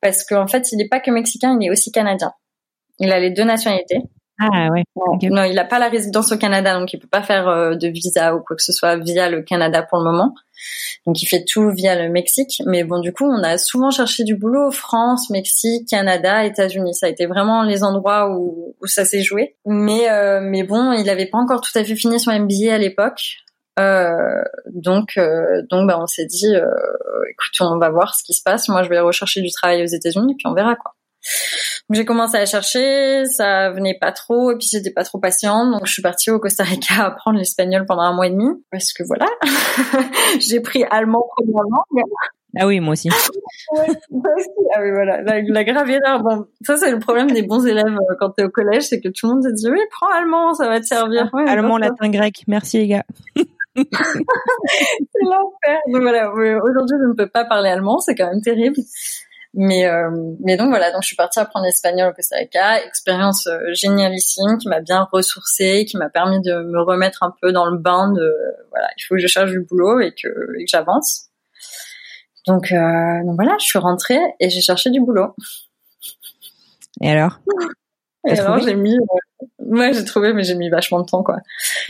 parce qu'en fait, il n'est pas que mexicain, il est aussi canadien. Il a les deux nationalités. Ah ouais. Non, il n'a pas la résidence au Canada, donc il peut pas faire euh, de visa ou quoi que ce soit via le Canada pour le moment. Donc il fait tout via le Mexique. Mais bon, du coup, on a souvent cherché du boulot France, Mexique, Canada, États-Unis. Ça a été vraiment les endroits où, où ça s'est joué. Mais euh, mais bon, il n'avait pas encore tout à fait fini son MBA à l'époque. Euh, donc, euh, donc, bah, on s'est dit, euh, écoute, on va voir ce qui se passe. Moi, je vais rechercher du travail aux États-Unis, puis on verra quoi. J'ai commencé à chercher, ça venait pas trop, et puis j'étais pas trop patiente, donc je suis partie au Costa Rica apprendre l'espagnol pendant un mois et demi, parce que voilà, j'ai pris allemand premièrement. Ah oui, moi aussi. ah oui, voilà, la, la grave erreur. Bon, ça c'est le problème des bons élèves quand t'es au collège, c'est que tout le monde te dit oui, prends allemand, ça va te servir. allemand, latin, grec. Merci les gars. c'est l'enfer. Donc voilà, aujourd'hui je ne peux pas parler allemand, c'est quand même terrible. Mais euh, mais donc voilà, donc je suis partie apprendre l'espagnol au Costa Rica, expérience euh, génialissime qui m'a bien ressourcée, qui m'a permis de me remettre un peu dans le bain de voilà, il faut que je cherche du boulot et que, et que j'avance. Donc euh, donc voilà, je suis rentrée et j'ai cherché du boulot. Et alors? Et alors j'ai mis Ouais, j'ai trouvé, mais j'ai mis vachement de temps, quoi.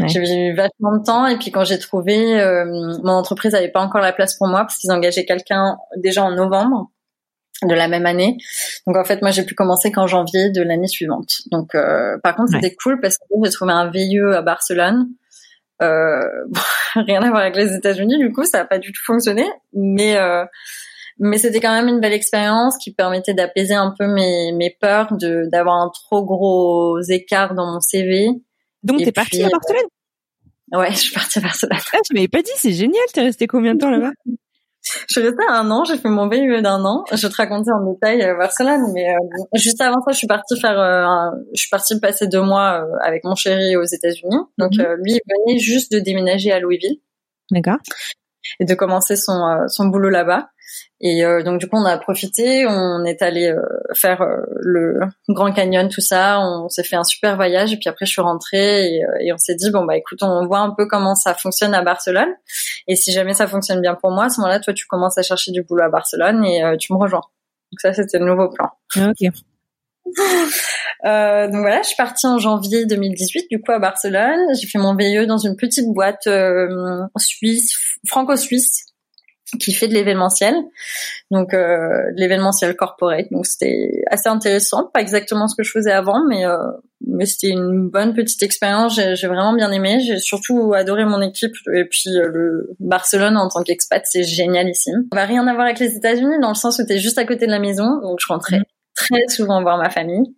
J'ai mis vachement de temps, et puis quand j'ai trouvé, euh, mon entreprise n'avait pas encore la place pour moi parce qu'ils engageaient quelqu'un déjà en novembre de la même année. Donc en fait, moi, j'ai pu commencer qu'en janvier de l'année suivante. Donc euh, par contre, c'était cool parce que j'ai trouvé un VIE à Barcelone. Euh, rien à voir avec les États-Unis, du coup, ça n'a pas du tout fonctionné, mais euh, mais c'était quand même une belle expérience qui permettait d'apaiser un peu mes, mes peurs de d'avoir un trop gros écart dans mon CV. Donc t'es partie à Barcelone? Ouais, je suis partie à Barcelone. Ah, tu m'avais pas dit, c'est génial. T'es resté combien de temps là-bas? Je suis restée un an. J'ai fait mon VIE d'un an. Je vais te raconter en détail à Barcelone, mais euh, juste avant ça, je suis partie faire, euh, je suis partie passer deux mois euh, avec mon chéri aux États-Unis. Donc mhm. lui, il venait juste de déménager à Louisville. D'accord. Et de commencer son son boulot là-bas. Et euh, donc du coup on a profité, on est allé euh, faire euh, le Grand Canyon, tout ça, on s'est fait un super voyage et puis après je suis rentrée et, et on s'est dit bon bah écoute on voit un peu comment ça fonctionne à Barcelone et si jamais ça fonctionne bien pour moi à ce moment-là toi tu commences à chercher du boulot à Barcelone et tu me rejoins. Donc ça c'était le nouveau plan. Ok. Euh, donc voilà, je suis partie en janvier 2018 du coup à Barcelone. J'ai fait mon VIE dans une petite boîte euh, suisse, franco-suisse qui fait de l'événementiel, donc euh, de l'événementiel corporate. Donc c'était assez intéressant, pas exactement ce que je faisais avant, mais euh, mais c'était une bonne petite expérience. J'ai vraiment bien aimé. J'ai surtout adoré mon équipe et puis euh, le Barcelone en tant qu'expat, c'est génialissime. Ça va rien à voir avec les États-Unis dans le sens où t'es juste à côté de la maison, donc je rentrais mmh. très souvent voir ma famille,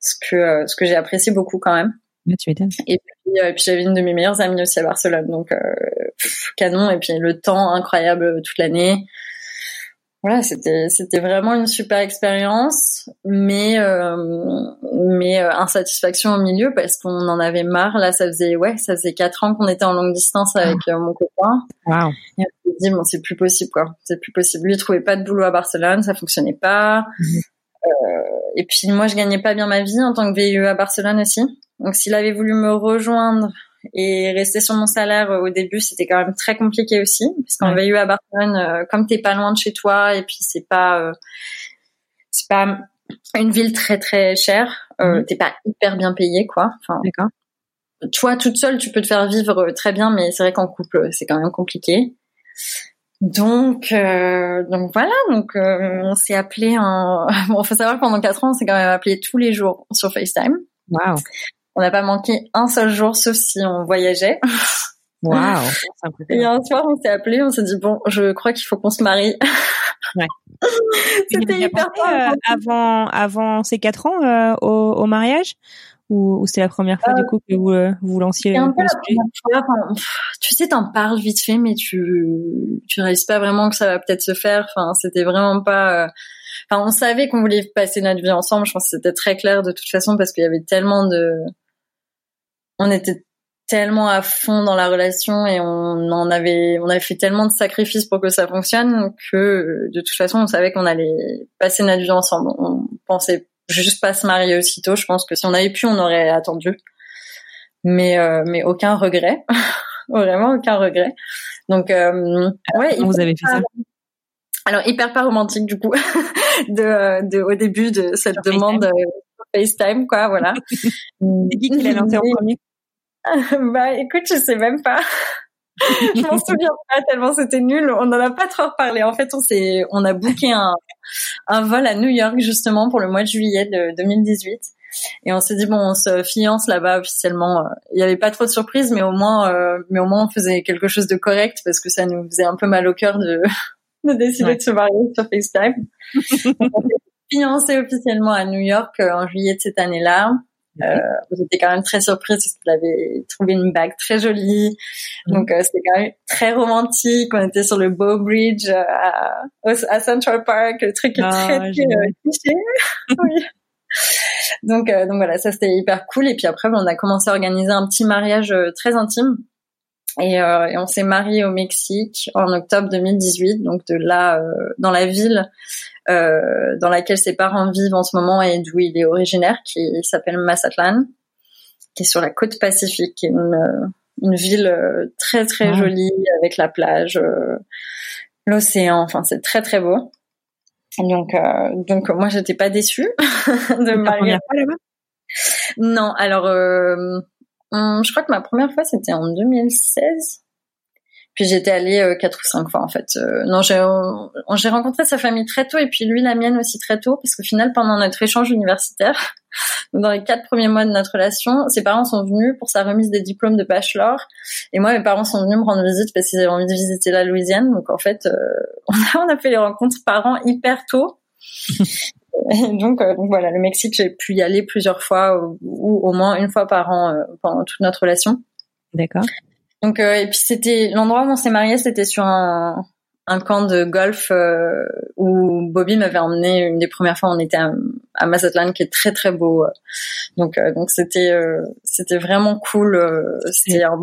ce que euh, ce que j'ai apprécié beaucoup quand même. Tu étonnes. Et puis, euh, puis j'avais une de mes meilleures amies aussi à Barcelone, donc canon et puis le temps incroyable toute l'année. voilà, c'était c'était vraiment une super expérience, mais euh, mais euh, insatisfaction au milieu parce qu'on en avait marre. Là, ça faisait ouais, ça faisait quatre ans qu'on était en longue distance avec euh, mon copain. Wow. Et on s'est dit bon, c'est plus possible quoi, c'est plus possible. Lui, il trouvait pas de boulot à Barcelone, ça fonctionnait pas. Mhm. Euh, et puis moi, je gagnais pas bien ma vie en tant que VIE à Barcelone aussi. Donc, s'il avait voulu me rejoindre et rester sur mon salaire euh, au début, c'était quand même très compliqué aussi, parce qu'en Ouais. VIE à Barcelone, euh, comme t'es pas loin de chez toi et puis c'est pas euh, c'est pas une ville très très chère, Mhm. t'es pas hyper bien payé quoi. Enfin, D'accord. toi toute seule, tu peux te faire vivre très bien, mais c'est vrai qu'en couple, c'est quand même compliqué. Donc, euh, donc voilà, donc euh, on s'est appelé un. Bon, faut savoir que pendant quatre ans, on s'est quand même appelé tous les jours sur FaceTime. Wow. On n'a pas manqué un seul jour, sauf si on voyageait. Wow. C'est Et un soir, on s'est appelé, on s'est dit bon, je crois qu'il faut qu'on se marie. Ouais. C'était hyper euh, avant, avant ces quatre ans euh, au, au mariage? Ou, ou c'est la première fois du coup que vous euh, vous lanciez un peu la sujet première fois, enfin, pff, tu sais, t'en parles vite fait, mais tu tu réalises pas vraiment que ça va peut-être se faire. Enfin, c'était vraiment pas. euh, Enfin, on savait qu'on voulait passer notre vie ensemble. Je pense que c'était très clair de toute façon parce qu'il y avait tellement de. On était tellement à fond dans la relation et on en avait on avait fait tellement de sacrifices pour que ça fonctionne que euh, de toute façon on savait qu'on allait passer notre vie ensemble. On pensait juste pas se marier aussitôt. Je pense que si on avait pu, on aurait attendu. Mais euh, mais aucun regret, vraiment aucun regret. Donc euh, ouais, vous avez fait ça alors hyper pas romantique du coup de, euh, de au début de cette Sur demande euh, sur FaceTime quoi voilà. C'est qui qui l'a lancé en premier bah écoute, je sais même pas. je m'en souviens pas tellement c'était nul. On n'en a pas trop reparlé. En fait, on s'est, on a booké un, un vol à New York justement pour le mois de juillet de 2018. Et on s'est dit bon, on se fiance là-bas officiellement. Il y avait pas trop de surprises, mais au moins, euh, mais au moins on faisait quelque chose de correct parce que ça nous faisait un peu mal au cœur de, de décider Ouais. de se marier sur FaceTime. On s'est fiancé officiellement à New York euh, en juillet de cette année-là. Euh, J'étais quand même très surprise parce qu'il avait trouvé une bague très jolie. Mhm. Donc euh, c'était quand même très romantique. On était sur le Bow Bridge euh, à, à Central Park, le truc est Ah, très euh, cliché. oui. Donc euh, donc voilà, ça c'était hyper cool. Et puis après, on a commencé à organiser un petit mariage euh, très intime. Et, et on s'est marié au Mexique en octobre 2018, donc de là, dans la ville euh, dans laquelle ses parents vivent en ce moment et d'où il est originaire, qui s'appelle Mazatlan, qui est sur la côte pacifique, qui est une, euh, une ville euh, très très Ah. jolie avec la plage, euh, l'océan, enfin c'est très très beau. Donc euh, donc moi j'étais pas déçue de là-bas Non, alors je crois que ma première fois c'était en 2016. Puis j'étais allée euh, quatre ou cinq fois en fait. Euh, non, j'ai j'ai rencontré sa famille très tôt et puis lui la mienne aussi très tôt parce qu'au final pendant notre échange universitaire, dans les quatre premiers mois de notre relation, ses parents sont venus pour sa remise des diplômes de bachelor et moi mes parents sont venus me rendre visite parce qu'ils avaient envie de visiter la Louisiane. Donc en fait, euh, on, a, on a fait les rencontres parents hyper tôt. Et donc, euh, donc voilà, le Mexique, j'ai pu y aller plusieurs fois ou, ou au moins une fois par an euh, pendant toute notre relation. D'accord. Donc euh, et puis c'était l'endroit où on s'est mariés, c'était sur un, un camp de golf euh, où Bobby m'avait emmené une des premières fois. On était à, à Mazatlan, qui est très très beau. Donc euh, donc c'était euh, c'était vraiment cool. euh, c'était un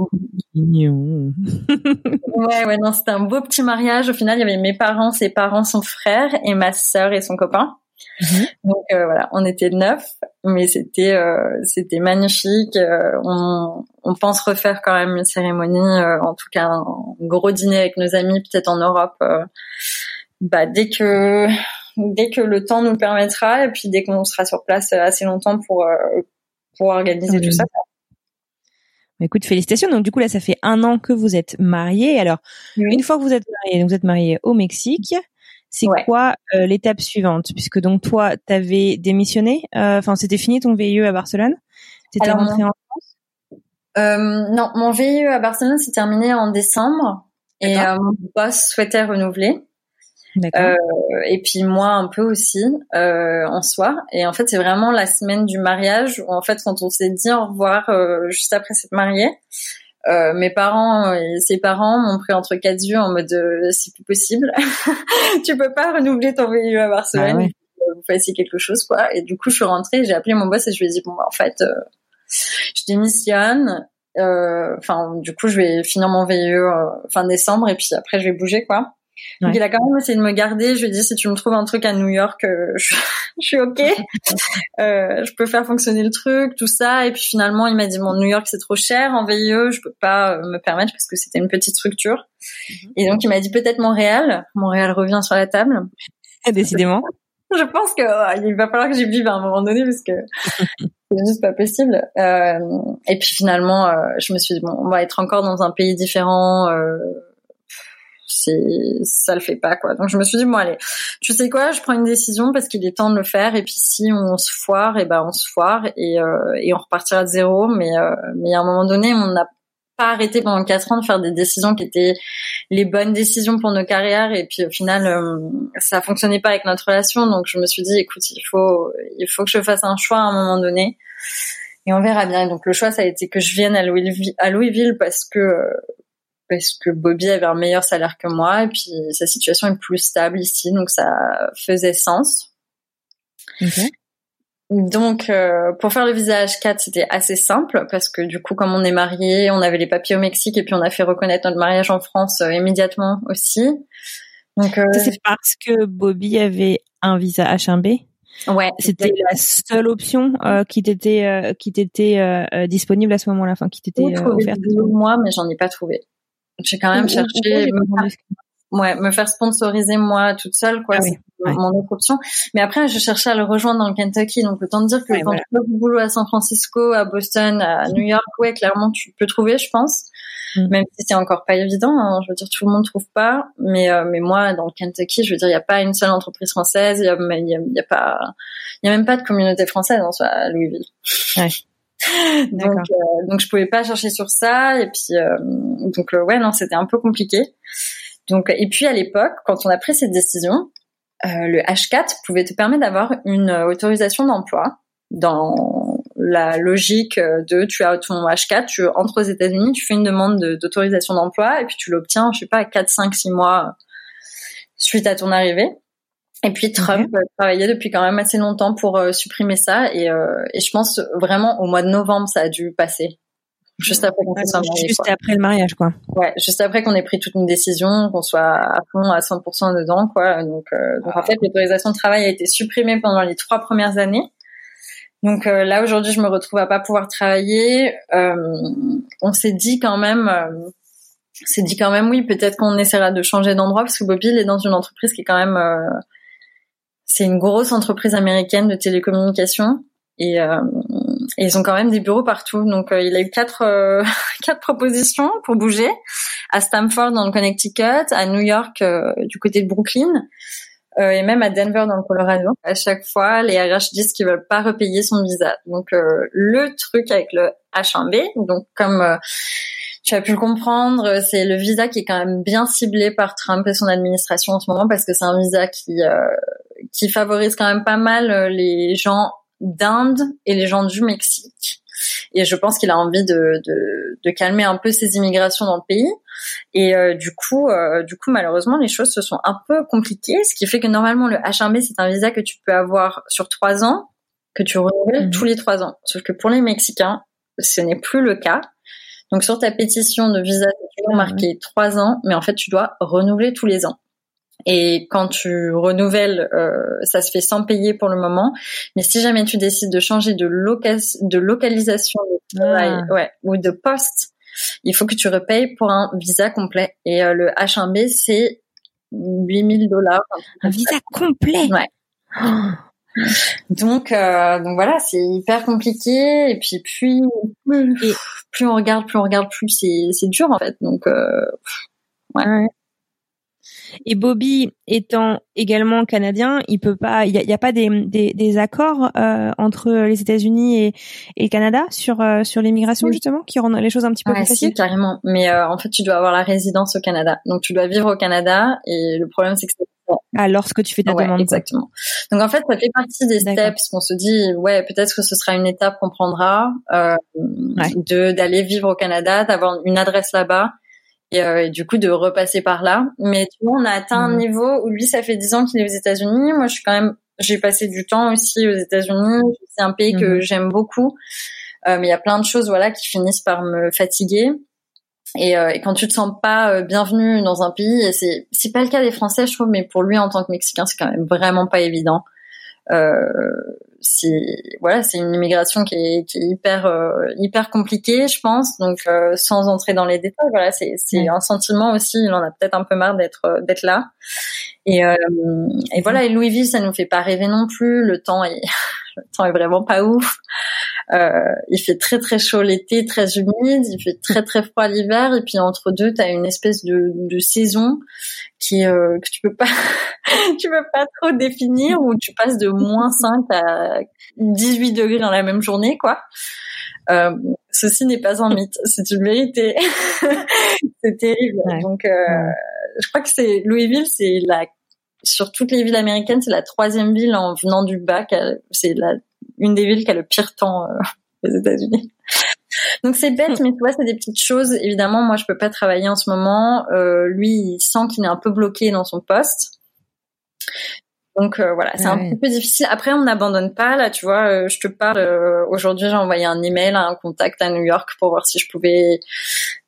Mignon. ouais ouais non c'était un beau petit mariage. Au final, il y avait mes parents, ses parents, son frère et ma sœur et son copain. Mhm. Donc euh, voilà, on était neuf, mais c'était euh, c'était magnifique. Euh, on, on pense refaire quand même une cérémonie, en tout cas un gros dîner avec nos amis, peut-être en Europe. bah dès que dès que le temps nous le permettra, et puis dès qu'on sera sur place assez longtemps pour pour organiser tout ça. Bah, Écoute, félicitations. Donc du coup là, ça fait un an que vous êtes mariés. Alors Oui. une fois que vous êtes mariés, donc vous êtes mariés au Mexique. C'est Ouais. quoi euh, l'étape suivante? Puisque donc toi, t'avais démissionné. euh, Enfin, c'était fini ton VIE à Barcelone? T'étais Alors, rentré en Euh, non, mon VIE à Barcelone s'est terminé en décembre, et mon boss souhaitait renouveler. Et puis moi un peu aussi en soi. Et en fait, c'est vraiment la semaine du mariage où en fait, quand on s'est dit au revoir juste après s'être marié, Euh, mes parents et ses parents m'ont pris entre quatre yeux en mode euh, c'est plus possible. tu peux pas renouveler ton VIE à Barcelone. Ah Vous fassiez quelque chose quoi. Et du coup, je suis rentrée, j'ai appelé mon boss et je lui ai dit bon bah, en fait, euh, je démissionne. Euh, Enfin, du coup, je vais finir mon VIE euh, fin décembre et puis après, je vais bouger quoi. Ouais. Donc, il a quand même essayé de me garder. Je lui ai dit si tu me trouves un truc à New York, euh, je, je suis ok. Euh, je peux faire fonctionner le truc, tout ça. Et puis finalement, il m'a dit bon, New York c'est trop cher en VIE, je peux pas euh, me permettre parce que c'était une petite structure. Et donc il m'a dit peut-être Montréal. Montréal revient sur la table. Décidément. Je pense que il va falloir que j'y vive à un moment donné parce que c'est juste pas possible. Euh, et puis finalement, euh, je me suis dit bon, on va être encore dans un pays différent. Euh, c'est ça le fait pas quoi. Donc je me suis dit bon allez, tu sais quoi, je prends une décision parce qu'il est temps de le faire et puis si on se foire, et ben on se foire et euh, et on repartira de zéro. Mais euh, mais à un moment donné, on n'a pas arrêté pendant quatre ans de faire des décisions qui étaient les bonnes décisions pour nos carrières et puis au final euh, ça fonctionnait pas avec notre relation donc je me suis dit écoute il faut il faut que je fasse un choix à un moment donné et on verra bien. Donc le choix ça a été que je vienne à Louisville, à Louisville parce que euh, parce que Bobby avait un meilleur salaire que moi et puis sa situation est plus stable ici donc ça faisait sens. Donc, euh, pour faire le visa H4, c'était assez simple parce que du coup, comme on est mariés, on avait les papiers au Mexique et puis on a fait reconnaître notre mariage en France euh, immédiatement aussi. Donc, euh, c'est parce que Bobby avait un visa H1B. ouais, C'était la seule option qui t'était qui t'était disponible à ce moment-là, enfin qui t'était offerte? moi, mais j'en ai pas trouvé. J'ai quand même cherché, ouais, me faire sponsoriser moi toute seule, quoi. Ah oui, c'est ouais. mon autre option. Mais après, je cherchais à le rejoindre dans le Kentucky, donc autant te dire que Ouais, quand voilà. tu trouves du boulot à San Francisco, à Boston, à New York, ouais, clairement, tu peux trouver, je pense. Mm. Même si c'est encore pas évident, hein. je veux dire, tout le monde trouve pas. Mais euh, mais moi, dans le Kentucky, je veux dire, il y a pas une seule entreprise française, il y a, il y a, il y a pas, il y a même pas de communauté française en soi à Louisville. Ouais. donc euh, donc je pouvais pas chercher sur ça et puis euh, donc euh, ouais non c'était un peu compliqué. Donc et puis à l'époque, quand on a pris cette décision, euh, le H4 pouvait te permettre d'avoir une euh, autorisation d'emploi dans la logique de tu as ton H4, tu entres aux États-Unis, tu fais une demande de- d'autorisation d'emploi et puis tu l'obtiens, je sais pas, 4, 5, 6 mois suite à ton arrivée. Et puis Trump euh, travaillait depuis quand même assez longtemps pour euh, supprimer ça et, euh, et je pense vraiment au mois de novembre ça a dû passer. Juste après qu'on Ouais, soit mariés, juste quoi. après le mariage, quoi. Ouais, juste après qu'on ait pris toute une décision, qu'on soit à fond à 100% dedans, quoi. Donc, euh, donc en fait, l'autorisation de travail a été supprimée pendant les trois premières années. Donc là aujourd'hui, je me retrouve à pas pouvoir travailler. On s'est dit quand même, s'est dit quand même oui, peut-être qu'on essaiera de changer d'endroit parce que Bobby il est dans une entreprise qui est quand même, euh, c'est une grosse entreprise américaine de télécommunications et, euh, ils ont quand même des bureaux partout. Donc euh, il a eu quatre euh, quatre propositions pour bouger à Stamford dans le Connecticut, à New York euh, du côté de Brooklyn euh, et même à Denver dans le Colorado. À chaque fois, les RH disent qu'ils veulent pas repayer son visa. Donc le truc avec le H1B, donc comme tu as pu le comprendre, c'est le visa qui est quand même bien ciblé par Trump et son administration en ce moment parce que c'est un visa qui qui favorise quand même pas mal euh, les gens d'Inde et les gens du Mexique. Et je pense qu'il a envie de, de, de calmer un peu ces immigrations dans le pays. Et euh, du coup, euh, du coup, malheureusement, les choses se sont un peu compliquées, ce qui fait que normalement le H1B c'est un visa que tu peux avoir sur trois ans, que tu renouvelles Mhm. tous les trois ans. Sauf que pour les Mexicains, ce n'est plus le cas. Donc sur ta pétition de visa, c'est toujours Ah, marqué trois ans, mais en fait tu dois renouveler tous les ans. Et quand tu renouvelles, euh, ça se fait sans payer pour le moment. Mais si jamais tu décides de changer de, loca de localisation de travail Ah. ouais, ou de poste, il faut que tu repayes pour un visa complet. Et euh, le H1B, c'est 8000 dollars. Un visa complet? Ouais. Oh. Donc, euh, donc voilà, c'est hyper compliqué. Et puis, plus, plus, plus on regarde, plus on regarde, plus c'est, dur en fait. Donc, euh, Ouais. Et Bobby étant également canadien, il peut pas, il y a, pas des, des, des accords euh, entre les États-Unis et, et le Canada sur euh, sur l'immigration Oui. justement, qui rendent les choses un petit peu Ouais, plus si, faciles? carrément. Mais euh, en fait, tu dois avoir la résidence au Canada. Donc, tu dois vivre au Canada. Et le problème, c'est que c'est Alors, ce que tu fais ta Ouais, demande. exactement. Donc en fait, ça fait partie des steps qu'on se dit, ouais, peut-être que ce sera une étape qu'on prendra euh, de d'aller vivre au Canada, d'avoir une adresse là-bas et, euh, et du coup de repasser par là. Mais tu vois, on a atteint un Mhm. niveau où lui, ça fait 10 ans qu'il est aux États-Unis. Moi, je suis quand même, j'ai passé du temps aussi aux États-Unis. C'est un pays que Mhm. j'aime beaucoup, Euh, mais il y a plein de choses, voilà, qui finissent par me fatiguer. Et, euh, et quand tu te sens pas bienvenu dans un pays, et c'est c'est pas le cas des Français, je trouve, mais pour lui en tant que Mexicain, c'est quand même vraiment pas évident. Euh, c'est voilà, c'est une immigration qui est, qui est hyper euh, hyper compliquée, je pense. Donc euh, sans entrer dans les détails, voilà, c'est c'est un sentiment aussi. Il en a peut-être un peu marre d'être euh, d'être là. Et euh, et voilà, et Louisville, ça nous fait pas rêver non plus. Le temps est le temps est vraiment pas ouf. Euh, il fait très très chaud l'été, très humide, il fait très très froid l'hiver, et puis entre deux, tu as une espèce de, de saison qui euh, que tu peux pas tu peux pas trop définir, où tu passes de moins 5 à 18 degrés dans la même journée, quoi. Euh, ceci n'est pas un mythe, c'est une vérité. c'est terrible. Ouais. Donc, euh, je crois que c'est Louisville, c'est la sur toutes les villes américaines, c'est la troisième ville en venant du bas. a- C'est la une des villes qui a le pire temps euh, aux États-Unis. Donc c'est bête, mais tu vois, c'est des petites choses. Évidemment, moi, je peux pas travailler en ce moment. Euh, lui, il sent qu'il est un peu bloqué dans son poste. Donc euh, voilà, c'est un petit peu difficile. Après, on n'abandonne pas. Là, tu vois, euh, je te parle. euh, Aujourd'hui, j'ai envoyé un email à un contact à New York pour voir si je pouvais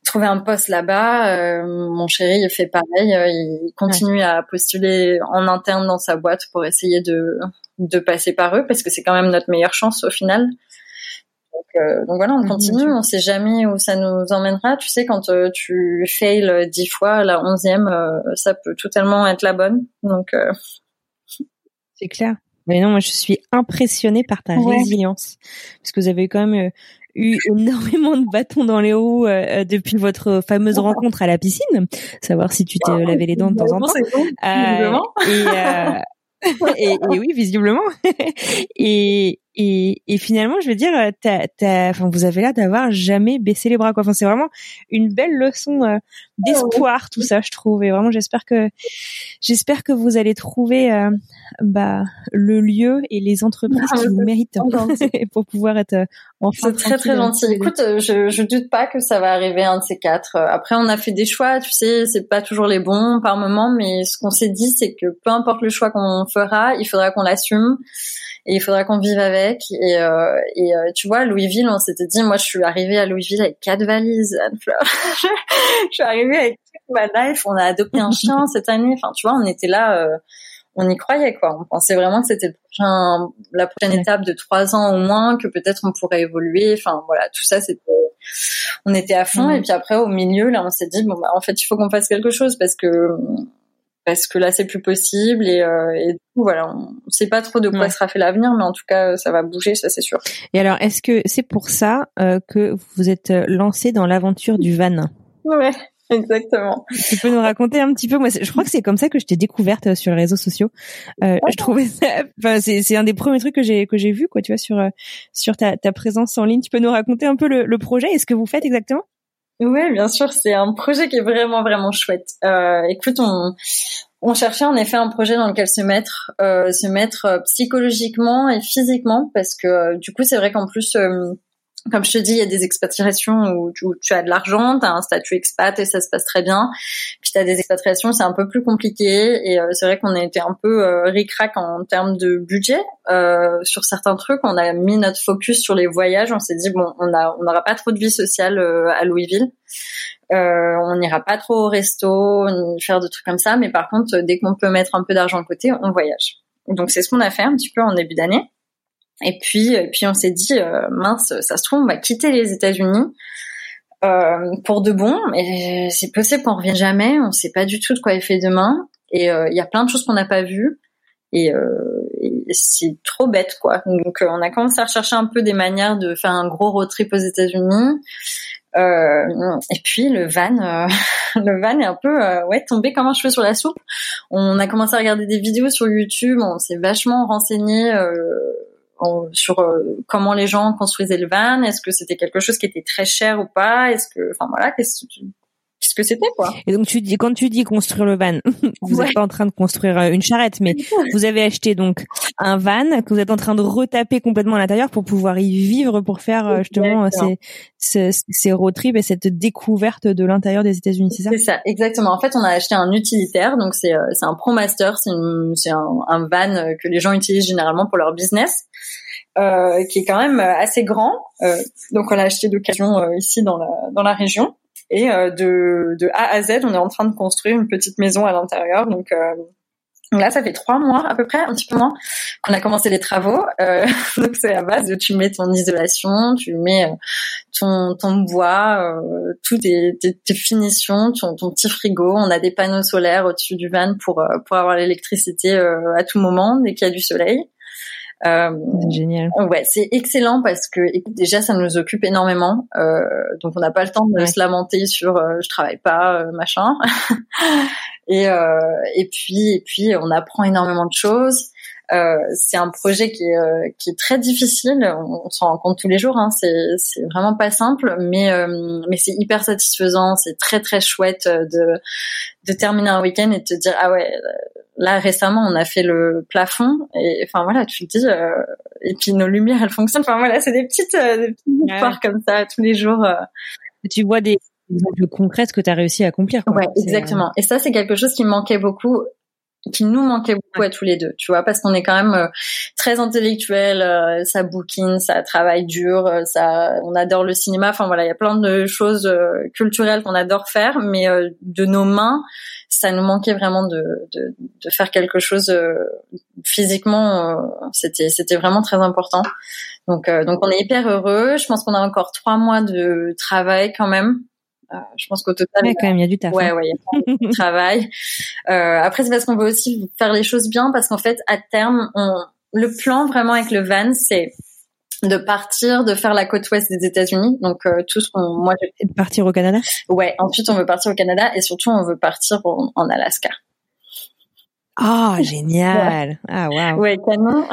trouver un poste là-bas. Euh, mon chéri, il fait pareil. euh, il continue à postuler en interne dans sa boîte pour essayer de de passer par eux parce que c'est quand même notre meilleure chance au final. Donc, euh, donc voilà, on Mhm, continue. bien sûr. On sait jamais où ça nous emmènera. Tu sais, quand euh, tu fails dix fois, la onzième, ça peut totalement être la bonne. Donc C'est clair. Mais non, moi je suis impressionnée par ta Ouais. résilience, parce que vous avez quand même eu énormément de bâtons dans les roues euh, depuis votre fameuse rencontre à la piscine, savoir si tu t'es lavé les dents de temps en temps. Bon, Euh, et, euh, et, et oui, visiblement. et, et, et finalement, je veux dire, euh, t'as, t'as, enfin, vous avez l'air d'avoir jamais baissé les bras, quoi. Enfin, c'est vraiment une belle leçon euh, d'espoir, tout ça, je trouve. Et vraiment, j'espère que, j'espère que vous allez trouver, euh, bah, le lieu et les entreprises Ah, qui vous méritent pour pouvoir être euh, enfin. C'est très très gentil. Écoute, je, je doute pas que ça va arriver un de ces quatre. Après, on a fait des choix, tu sais, c'est pas toujours les bons par moment, mais ce qu'on s'est dit, c'est que peu importe le choix qu'on fera, il faudra qu'on l'assume et il faudra qu'on vive avec. Et, euh, et euh, tu vois, Louisville, on s'était dit, moi, je suis arrivée à Louisville avec quatre valises, Anne-Fleur. je, suis arrivée avec toute ma life. On a adopté un chien cette année. Enfin, tu vois, on était là. euh, on y croyait quoi. On pensait vraiment que c'était la prochaine étape de trois ans au moins, que peut-être on pourrait évoluer. Enfin voilà, tout ça c'était, on était à fond. Et puis après au milieu là, on s'est dit bon bah en fait il faut qu'on fasse quelque chose parce que parce que là c'est plus possible et, euh, et du coup voilà, on sait pas trop de quoi Ouais. sera fait l'avenir, mais en tout cas ça va bouger, ça c'est sûr. Et alors, est-ce que c'est pour ça euh, que vous êtes euh, lancé dans l'aventure du van? Ouais, exactement. Tu peux nous raconter un petit peu? Moi, je crois que c'est comme ça que je t'ai découverte sur les réseaux sociaux. Euh, je trouvais ça, enfin, c'est un des premiers trucs que j'ai que j'ai vu, quoi, tu vois, sur sur ta ta présence en ligne. Tu peux nous raconter un peu le, le projet et ce que vous faites exactement? Oui, bien sûr, c'est un projet qui est vraiment vraiment chouette. Euh, écoute, on on cherchait en effet un projet dans lequel se mettre, euh, se mettre euh, psychologiquement et physiquement, parce que euh, du coup, c'est vrai qu'en plus, euh, comme je te dis, il y a des expatriations où, tu- as de l'argent, tu as un statut expat et ça se passe très bien. Puis tu as des expatriations, c'est un peu plus compliqué et euh, c'est vrai qu'on a été un peu euh, ric-rac en termes de budget euh, sur certains trucs. On a mis notre focus sur les voyages. On s'est dit bon, on a on n'aura pas trop de vie sociale euh, à Louisville. Euh, on n'ira pas trop au resto ni faire de trucs comme ça, mais par contre, dès qu'on peut mettre un peu d'argent de côté, on voyage. Donc c'est ce qu'on a fait un petit peu en début d'année. Et puis, et puis on s'est dit, euh, mince, ça se trouve, on va quitter les États-Unis euh, pour de bon, mais c'est possible qu'on revienne jamais. On sait pas du tout de quoi il fait demain. Et euh, il y a plein de choses qu'on n'a pas vues. Et, euh, et c'est trop bête, quoi. Donc euh, on a commencé à rechercher un peu des manières de faire un gros road trip aux États-Unis. Et puis le van, le van est un peu ouais tombé comme un cheveu sur la soupe. On a commencé à regarder des vidéos sur YouTube, on s'est vachement renseigné en- sur euh, comment les gens construisaient le van. Est-ce que c'était quelque chose qui était très cher ou pas? Est-ce que, enfin voilà, que c'était quoi. Et donc tu dis quand tu dis construire le van, vous n'êtes pas en train de construire une charrette, mais vous avez acheté donc un van que vous êtes en train de retaper complètement à l'intérieur pour pouvoir y vivre, pour faire justement ces, ces, ces road trips et cette découverte de l'intérieur des États-Unis, c'est ça? C'est ça, exactement. En fait, on a acheté un utilitaire, donc c'est c'est un ProMaster, c'est c'est un, un van que les gens utilisent généralement pour leur business. Euh, qui est quand même assez grand. Euh, donc on l'a acheté d'occasion euh, ici dans la dans la région. Et de de A à Z, on est en train de construire une petite maison à l'intérieur. Donc là, ça fait trois mois à peu près, un petit peu moins, qu'on a commencé les travaux. Euh, donc c'est à base de tu mets ton isolation, tu mets ton ton bois, euh, toutes tes, tes, finitions, ton, ton, petit frigo. On a des panneaux solaires au-dessus du van pour pour avoir l'électricité à tout moment dès qu'il y a du soleil. Euh, génial. Ouais, c'est excellent parce que écoute, déjà ça nous occupe énormément, euh, donc on n'a pas le temps de se lamenter sur euh, je travaille pas euh, machin. et euh, et puis et puis on apprend énormément de choses. Euh, c'est un projet qui est, euh, qui est très difficile. On, on s'en rend compte tous les jours. Hein. C'est, c'est vraiment pas simple, mais euh, mais c'est hyper satisfaisant. C'est très très chouette de de terminer un week-end et de te dire ah ouais là récemment on a fait le plafond et enfin voilà tu te dis et puis nos lumières elles fonctionnent. Enfin voilà c'est des petites des petites histoires comme ça tous les jours. Tu vois des exemples concrets que tu as réussi à accomplir. Quoi. Ouais, exactement. Et ça, c'est quelque chose qui me manquait beaucoup qui nous manquait beaucoup à tous les deux, tu vois, parce qu'on est quand même euh, très intellectuel, euh, ça bouquine, ça travaille dur, euh, ça, on adore le cinéma, enfin voilà, il y a plein de choses culturelles qu'on adore faire, mais de nos mains, ça nous manquait vraiment de, de, de faire quelque chose physiquement, c'était c'était vraiment très important. Donc donc on est hyper heureux. Je pense qu'on a encore trois mois de travail quand même euh, je pense qu'au total, ouais, quand même, il y a du taf. Ouais, hein. ouais, il y a du travail. Euh, après, c'est parce qu'on veut aussi faire les choses bien, parce qu'en fait, à terme, on, le plan vraiment avec le van, c'est de partir, de faire la côte ouest des États-Unis. Donc euh, tout ce qu'on, moi, je... de partir au Canada? Ouais. Ensuite, on veut partir au Canada et surtout, on veut partir en Alaska. Ah, génial. Ah, waouh. Ouais, canon.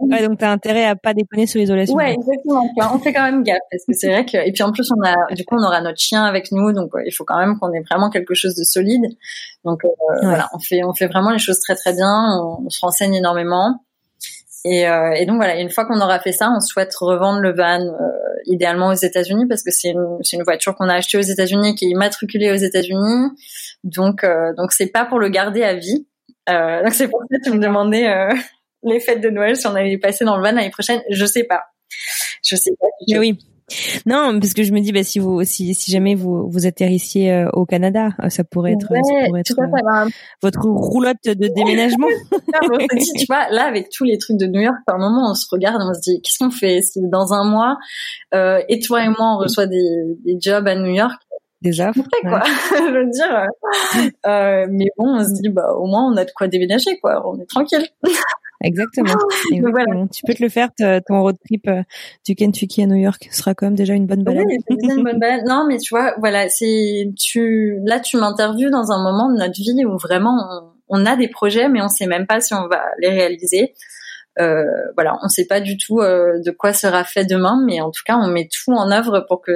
ouais, donc t'as intérêt à pas déconner sur l'isolation. Ouais, exactement. On fait quand même gaffe parce que c'est vrai que et puis en plus on a du coup on aura notre chien avec nous donc il faut quand même qu'on ait vraiment quelque chose de solide. Donc euh, voilà, on fait on fait vraiment les choses très très bien, on, se renseigne énormément. Et, euh, et donc voilà, une fois qu'on aura fait ça, on souhaite revendre le van euh, idéalement aux États-Unis parce que c'est une, c'est une voiture qu'on a achetée aux États-Unis qui est immatriculée aux États-Unis. Donc donc c'est pas pour le garder à vie euh, donc c'est pour ça que tu me demandais euh, les fêtes de Noël si on allait passer dans le van l'année prochaine. Je sais pas. Je sais pas. Mais oui. Non, parce que je me dis, bah, si vous, si, si jamais vous, vous atterrissiez euh, au Canada, ça pourrait être, ça pourrait être votre roulotte de déménagement. tu vois, là, avec tous les trucs de New York, par moment, on se regarde, on se dit, qu'est-ce qu'on fait? Si dans un mois, euh, et toi et moi, on reçoit des, des jobs à New York, des offres. quoi. je veux dire. Euh, mais bon, on se dit, bah, au moins, on a de quoi déménager, quoi. On est tranquille. Exactement. Tu peux te le faire, ton road trip euh, du Kentucky à New York sera quand même déjà une bonne balade. Oui, une bonne balade. Non, mais tu vois, voilà, c'est tu là tu m'interviews dans un moment de notre vie où vraiment on, on, a des projets, mais on sait même pas si on va les réaliser. Euh, voilà, on ne sait pas du tout euh, de quoi sera fait demain, mais en tout cas, on met tout en œuvre pour que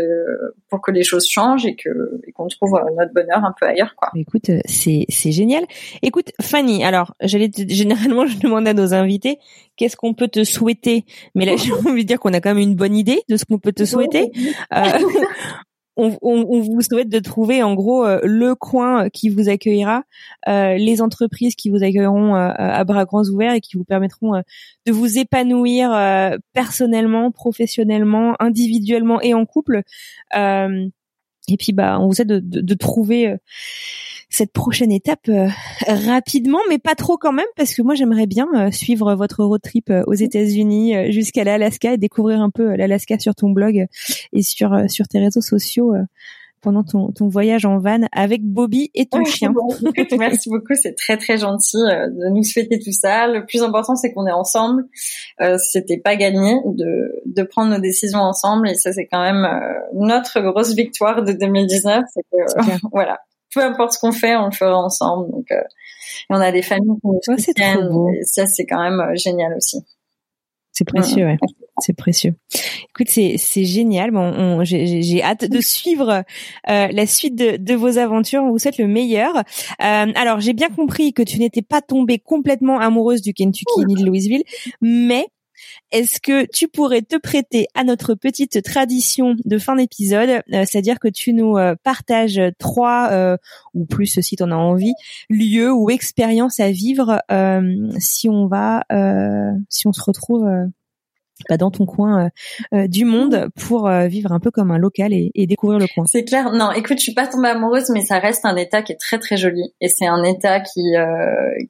pour que les choses changent et que et qu'on trouve euh, notre bonheur un peu ailleurs, quoi. Écoute, c'est c'est génial. Écoute, Fanny, alors j'allais généralement je demande à nos invités qu'est-ce qu'on peut te souhaiter, mais là j'ai envie de dire qu'on a quand même une bonne idée de ce qu'on peut te souhaiter. On, on, vous souhaite de trouver en gros euh, le coin qui vous accueillera, euh, les entreprises qui vous accueilleront euh, à bras grands ouverts et qui vous permettront de vous épanouir personnellement, professionnellement, individuellement et en couple. Et puis bah on vous souhaite de, de, de trouver cette prochaine étape euh, rapidement, mais pas trop quand même, parce que moi j'aimerais bien euh, suivre votre road trip euh, aux États-Unis jusqu'à l'Alaska et découvrir un peu l'Alaska sur ton blog et sur sur tes réseaux sociaux pendant ton, ton voyage en van avec Bobby et ton chien. Merci beaucoup, c'est très très gentil de nous souhaiter tout ça. Le plus important, c'est qu'on est ensemble. Euh, C'était pas gagné de, de prendre nos décisions ensemble et ça, c'est quand même notre grosse victoire de 2019. C'est que voilà, peu importe ce qu'on fait, on le fera ensemble. Donc, euh, on a des familles qui nous soutiennent. ça, c'est quand même euh, génial aussi. C'est précieux, ouais. C'est précieux. Écoute, c'est c'est génial. Bon, j'ai hâte de suivre euh, la suite de, de, vos aventures. On vous souhaite le meilleur. Euh, alors, j'ai bien compris que tu n'étais pas tombée complètement amoureuse du Kentucky ni de Louisville, mais est-ce que tu pourrais te prêter à notre petite tradition de fin d'épisode, euh, c'est-à-dire que tu nous euh, partages trois euh, ou plus si tu en as envie, lieux ou expériences à vivre si on va, si on se retrouve pas dans ton coin du monde pour vivre un peu comme un local et, découvrir le coin. C'est clair. Non, écoute, je suis pas tombée amoureuse, mais ça reste un état qui est très très joli et c'est un état qui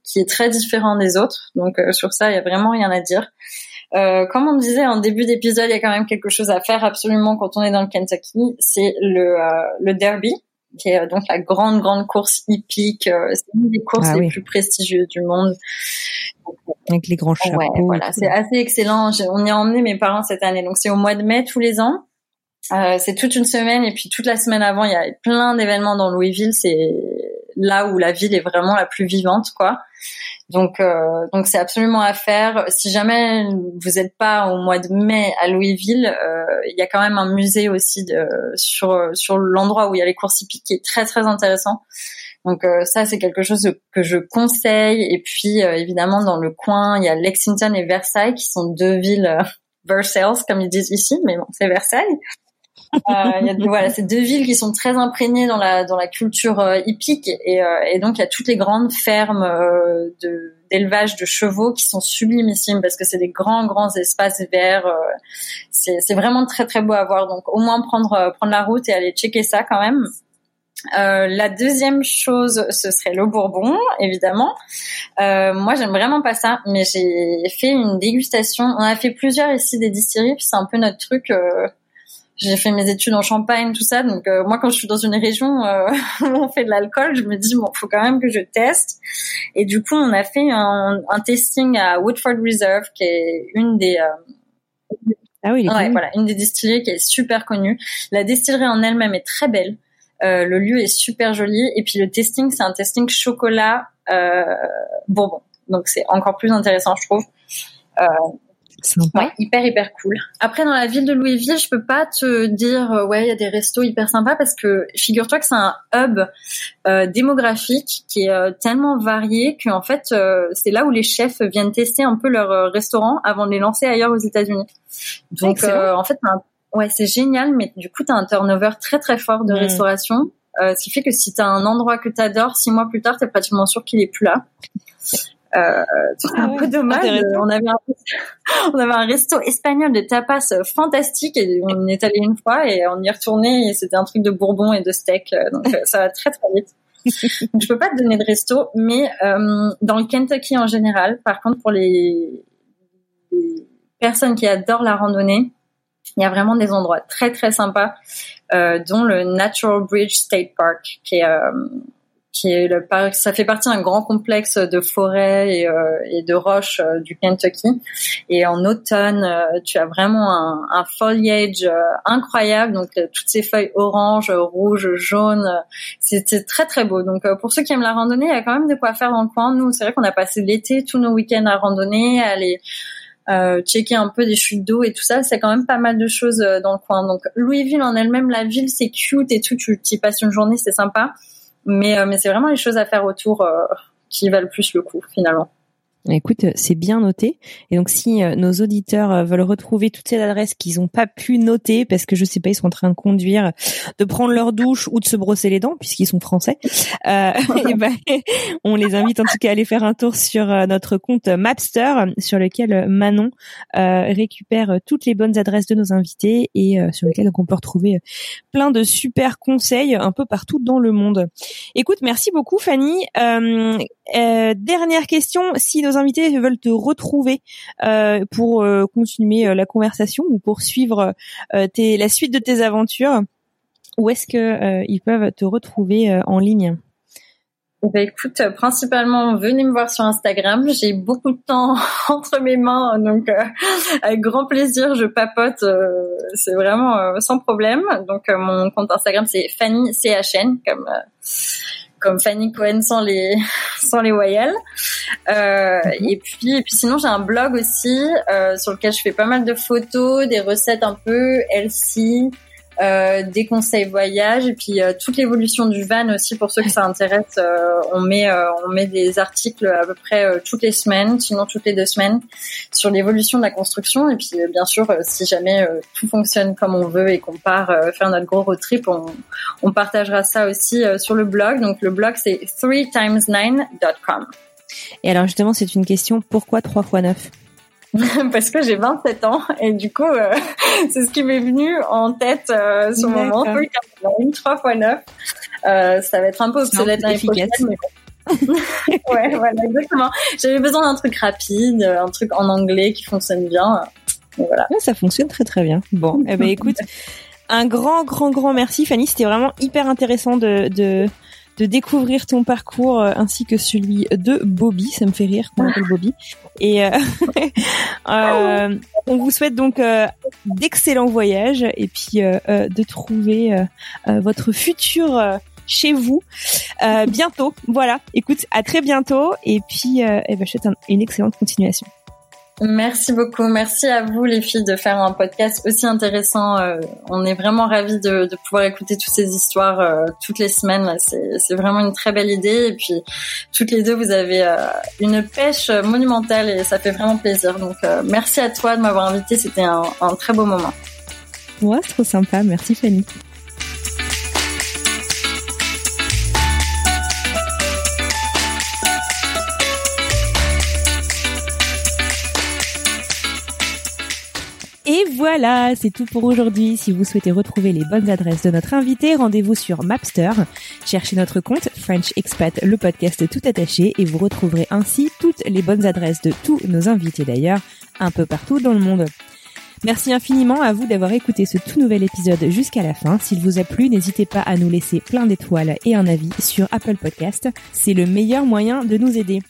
qui est très différent des autres. Donc sur ça, il y a vraiment rien à dire. Euh, comme on disait en début d'épisode, il y a quand même quelque chose à faire absolument quand on est dans le Kentucky. C'est le, euh, le Derby, qui est euh, donc la grande grande course hippique. Euh, c'est une des courses ah les plus prestigieuses du monde. Avec les grands chapeaux. Ouais, voilà, c'est assez excellent. On y a emmené mes parents cette année, donc c'est au mois de mai tous les ans. Euh, c'est toute une semaine et puis toute la semaine avant, il y a plein d'événements dans Louisville. C'est là où la ville est vraiment la plus vivante, quoi. Donc, euh, donc c'est absolument à faire. Si jamais vous n'êtes pas au mois de mai à Louisville, euh, il y a quand même un musée aussi de, sur sur l'endroit où il y a les courses hippiques qui est très très intéressant. Donc euh, ça c'est quelque chose que je conseille. Et puis évidemment dans le coin il y a Lexington et Versailles qui sont deux villes Versailles comme ils disent ici, mais bon c'est Versailles. Euh, y a voilà, ces deux villes qui sont très imprégnées dans la dans la culture euh, hippique et, euh, et donc il y a toutes les grandes fermes de d'élevage de chevaux qui sont sublimissimes parce que c'est des grands grands espaces verts. c'est c'est vraiment très très beau à voir. Donc au moins prendre prendre la route et aller checker ça quand même. Euh, la deuxième chose, ce serait le Bourbon, évidemment. Euh, moi, j'aime vraiment pas ça, mais j'ai fait une dégustation. On a fait plusieurs ici des distilleries, puis c'est un peu notre truc. Euh, j'ai fait mes études en Champagne, tout ça. Donc euh, moi, quand je suis dans une région euh, où on fait de l'alcool, je me dis bon, faut quand même que je teste. Et du coup, on a fait un, un testing à Woodford Reserve, qui est une des euh, ah oui, ouais, voilà, une des distilleries qui est super connue. La distillerie en elle-même est très belle. Euh, le lieu est super joli. Et puis le testing, c'est un testing chocolat bourbon. Donc c'est encore plus intéressant, je trouve. Euh, Ouais, hyper hyper cool. Après dans la ville de Louisville, je peux pas te dire euh, ouais, il y a des restos hyper sympas parce que figure-toi que c'est un hub euh, démographique qui est euh, tellement varié qu'en fait euh, c'est là où les chefs viennent tester un peu leur restaurant avant de les lancer ailleurs aux États-Unis. Donc en fait ouais, c'est génial mais du coup tu as un turnover très très fort de hmm. restauration. ce qui fait que si tu as un endroit que tu adores, six mois plus tard, tu es pratiquement sûr qu'il est plus là. Euh, c'est un ah peu dommage. On avait un, on avait un resto espagnol de tapas fantastique et on est allé une fois et on y est retourné et c'était un truc de bourbon et de steak. Euh, donc euh, ça va très très vite. Donc, je peux pas te donner de resto, mais euh, dans le Kentucky en général, par contre pour les, les, personnes qui adorent la randonnée, il y a vraiment des endroits très très sympas, euh, dont le Natural Bridge State Park, qui est qui est le parc. Ça fait partie d'un grand complexe de forêts et, euh, et de roches euh, du Kentucky. Et en automne, euh, tu as vraiment un, un foliage incroyable. Donc toutes ces feuilles orange, rouge, jaune, c'est très très beau. Donc pour ceux qui aiment la randonnée, il y a quand même de quoi faire dans le coin. Nous, c'est vrai qu'on a passé l'été tous nos week-ends à randonner, à aller euh, checker un peu des chutes d'eau et tout ça, c'est quand même pas mal de choses dans le coin. Donc Louisville en elle-même, la ville, c'est cute et tout, tu y passes une journée, c'est sympa. Mais, euh, mais c'est vraiment les choses à faire autour euh, qui valent plus le coup finalement. Écoute, c'est bien noté. Et donc, si euh, nos auditeurs euh, veulent retrouver toutes ces adresses qu'ils n'ont pas pu noter parce que je sais pas, ils sont en train de conduire, de prendre leur douche ou de se brosser les dents puisqu'ils sont français, euh, ben, on les invite en tout cas à aller faire un tour sur euh, notre compte Mapster sur lequel Manon récupère toutes les bonnes adresses de nos invités et sur lequel on peut retrouver plein de super conseils un peu partout dans le monde. Écoute, merci beaucoup Fanny. dernière question, si nos invités veulent te retrouver euh, pour euh, continuer euh, la conversation ou pour suivre la suite de tes aventures, où est-ce que ils peuvent te retrouver en ligne? Bah écoute, principalement, venez me voir sur Instagram. J'ai beaucoup de temps entre mes mains, donc avec grand plaisir, je papote. c'est vraiment sans problème. Donc mon compte Instagram, c'est Fanny CHN, comme comme Fanny Cohen sans les sans les voyelles. Euh, et puis et puis sinon j'ai un blog aussi euh, sur lequel je fais pas mal de photos, des recettes un peu healthy, euh, des conseils voyage et puis euh, toute l'évolution du van aussi pour ceux que ça intéresse. Euh, on met on met des articles à peu près toutes les semaines, sinon toutes les deux semaines, sur l'évolution de la construction et puis bien sûr si jamais tout fonctionne comme on veut et qu'on part faire notre gros road trip, on, on partagera ça aussi sur le blog. Donc le blog c'est 3times9.com. Et alors justement c'est une question pourquoi 3 x 9 parce que j'ai 27 ans et du coup euh, c'est ce qui m'est venu en tête euh, sur le moment. Une 3 x 9. Euh, ça va être un peu obsolète l'année prochaine. Mais... ouais, voilà, exactement. J'avais besoin d'un truc rapide, un truc en anglais qui fonctionne bien. voilà. ça fonctionne très très bien. Bon, eh ben écoute, un grand grand grand merci Fanny, c'était vraiment hyper intéressant de, de de découvrir ton parcours euh, ainsi que celui de Bobby. Ça me fait rire qu'on appelle Bobby. Et euh, euh, on vous souhaite donc d'excellents voyages et puis de trouver votre futur chez vous bientôt. Voilà. Écoute, à très bientôt et puis eh ben, je souhaite une excellente continuation. Merci beaucoup. Merci à vous, les filles, de faire un podcast aussi intéressant. Euh, on est vraiment ravis de, de, pouvoir écouter toutes ces histoires euh, toutes les semaines. C'est vraiment une très belle idée. Et puis, toutes les deux, vous avez euh, une pêche monumentale et ça fait vraiment plaisir. Donc, merci à toi de m'avoir invité. C'était un, un, très beau moment. Ouais, c'est trop sympa. Merci, Fanny. Et voilà, c'est tout pour aujourd'hui. Si vous souhaitez retrouver les bonnes adresses de notre invité, rendez-vous sur Mapster. Cherchez notre compte French Expat, le podcast tout attaché, et vous retrouverez ainsi toutes les bonnes adresses de tous nos invités d'ailleurs, un peu partout dans le monde. Merci infiniment à vous d'avoir écouté ce tout nouvel épisode jusqu'à la fin. S'il vous a plu, n'hésitez pas à nous laisser plein d'étoiles et un avis sur Apple Podcast. C'est le meilleur moyen de nous aider.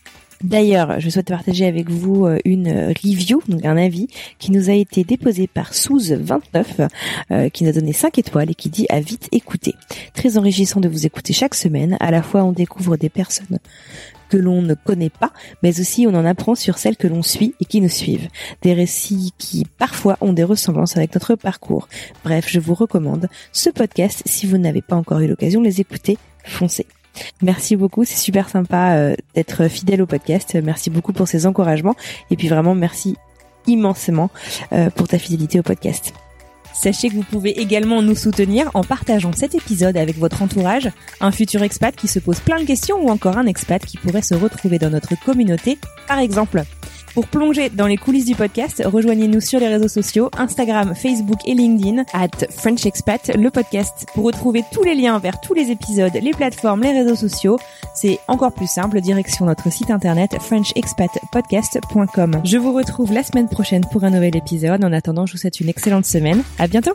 D'ailleurs, je souhaite partager avec vous euh, une review, donc un avis, qui nous a été déposé par Souz29, euh, qui nous a donné 5 étoiles et qui dit à vite écouter. Très enrichissant de vous écouter chaque semaine. À la fois, on découvre des personnes que l'on ne connaît pas, mais aussi on en apprend sur celles que l'on suit et qui nous suivent. Des récits qui parfois ont des ressemblances avec notre parcours. Bref, je vous recommande ce podcast si vous n'avez pas encore eu l'occasion de les écouter. Foncez. Merci beaucoup, c'est super sympa euh, d'être fidèle au podcast. Merci beaucoup pour ces encouragements et puis vraiment merci immensément euh, pour ta fidélité au podcast. Sachez que vous pouvez également nous soutenir en partageant cet épisode avec votre entourage, un futur expat qui se pose plein de questions ou encore un expat qui pourrait se retrouver dans notre communauté, par exemple. Pour plonger dans les coulisses du podcast, rejoignez-nous sur les réseaux sociaux, Instagram, Facebook et LinkedIn, at French Expat, le podcast. Pour retrouver tous les liens vers tous les épisodes, les plateformes, les réseaux sociaux, c'est encore plus simple, direction notre site internet frenchexpatpodcast.com. Je vous retrouve la semaine prochaine pour un nouvel épisode. En attendant, je vous souhaite une excellente semaine. À bientôt!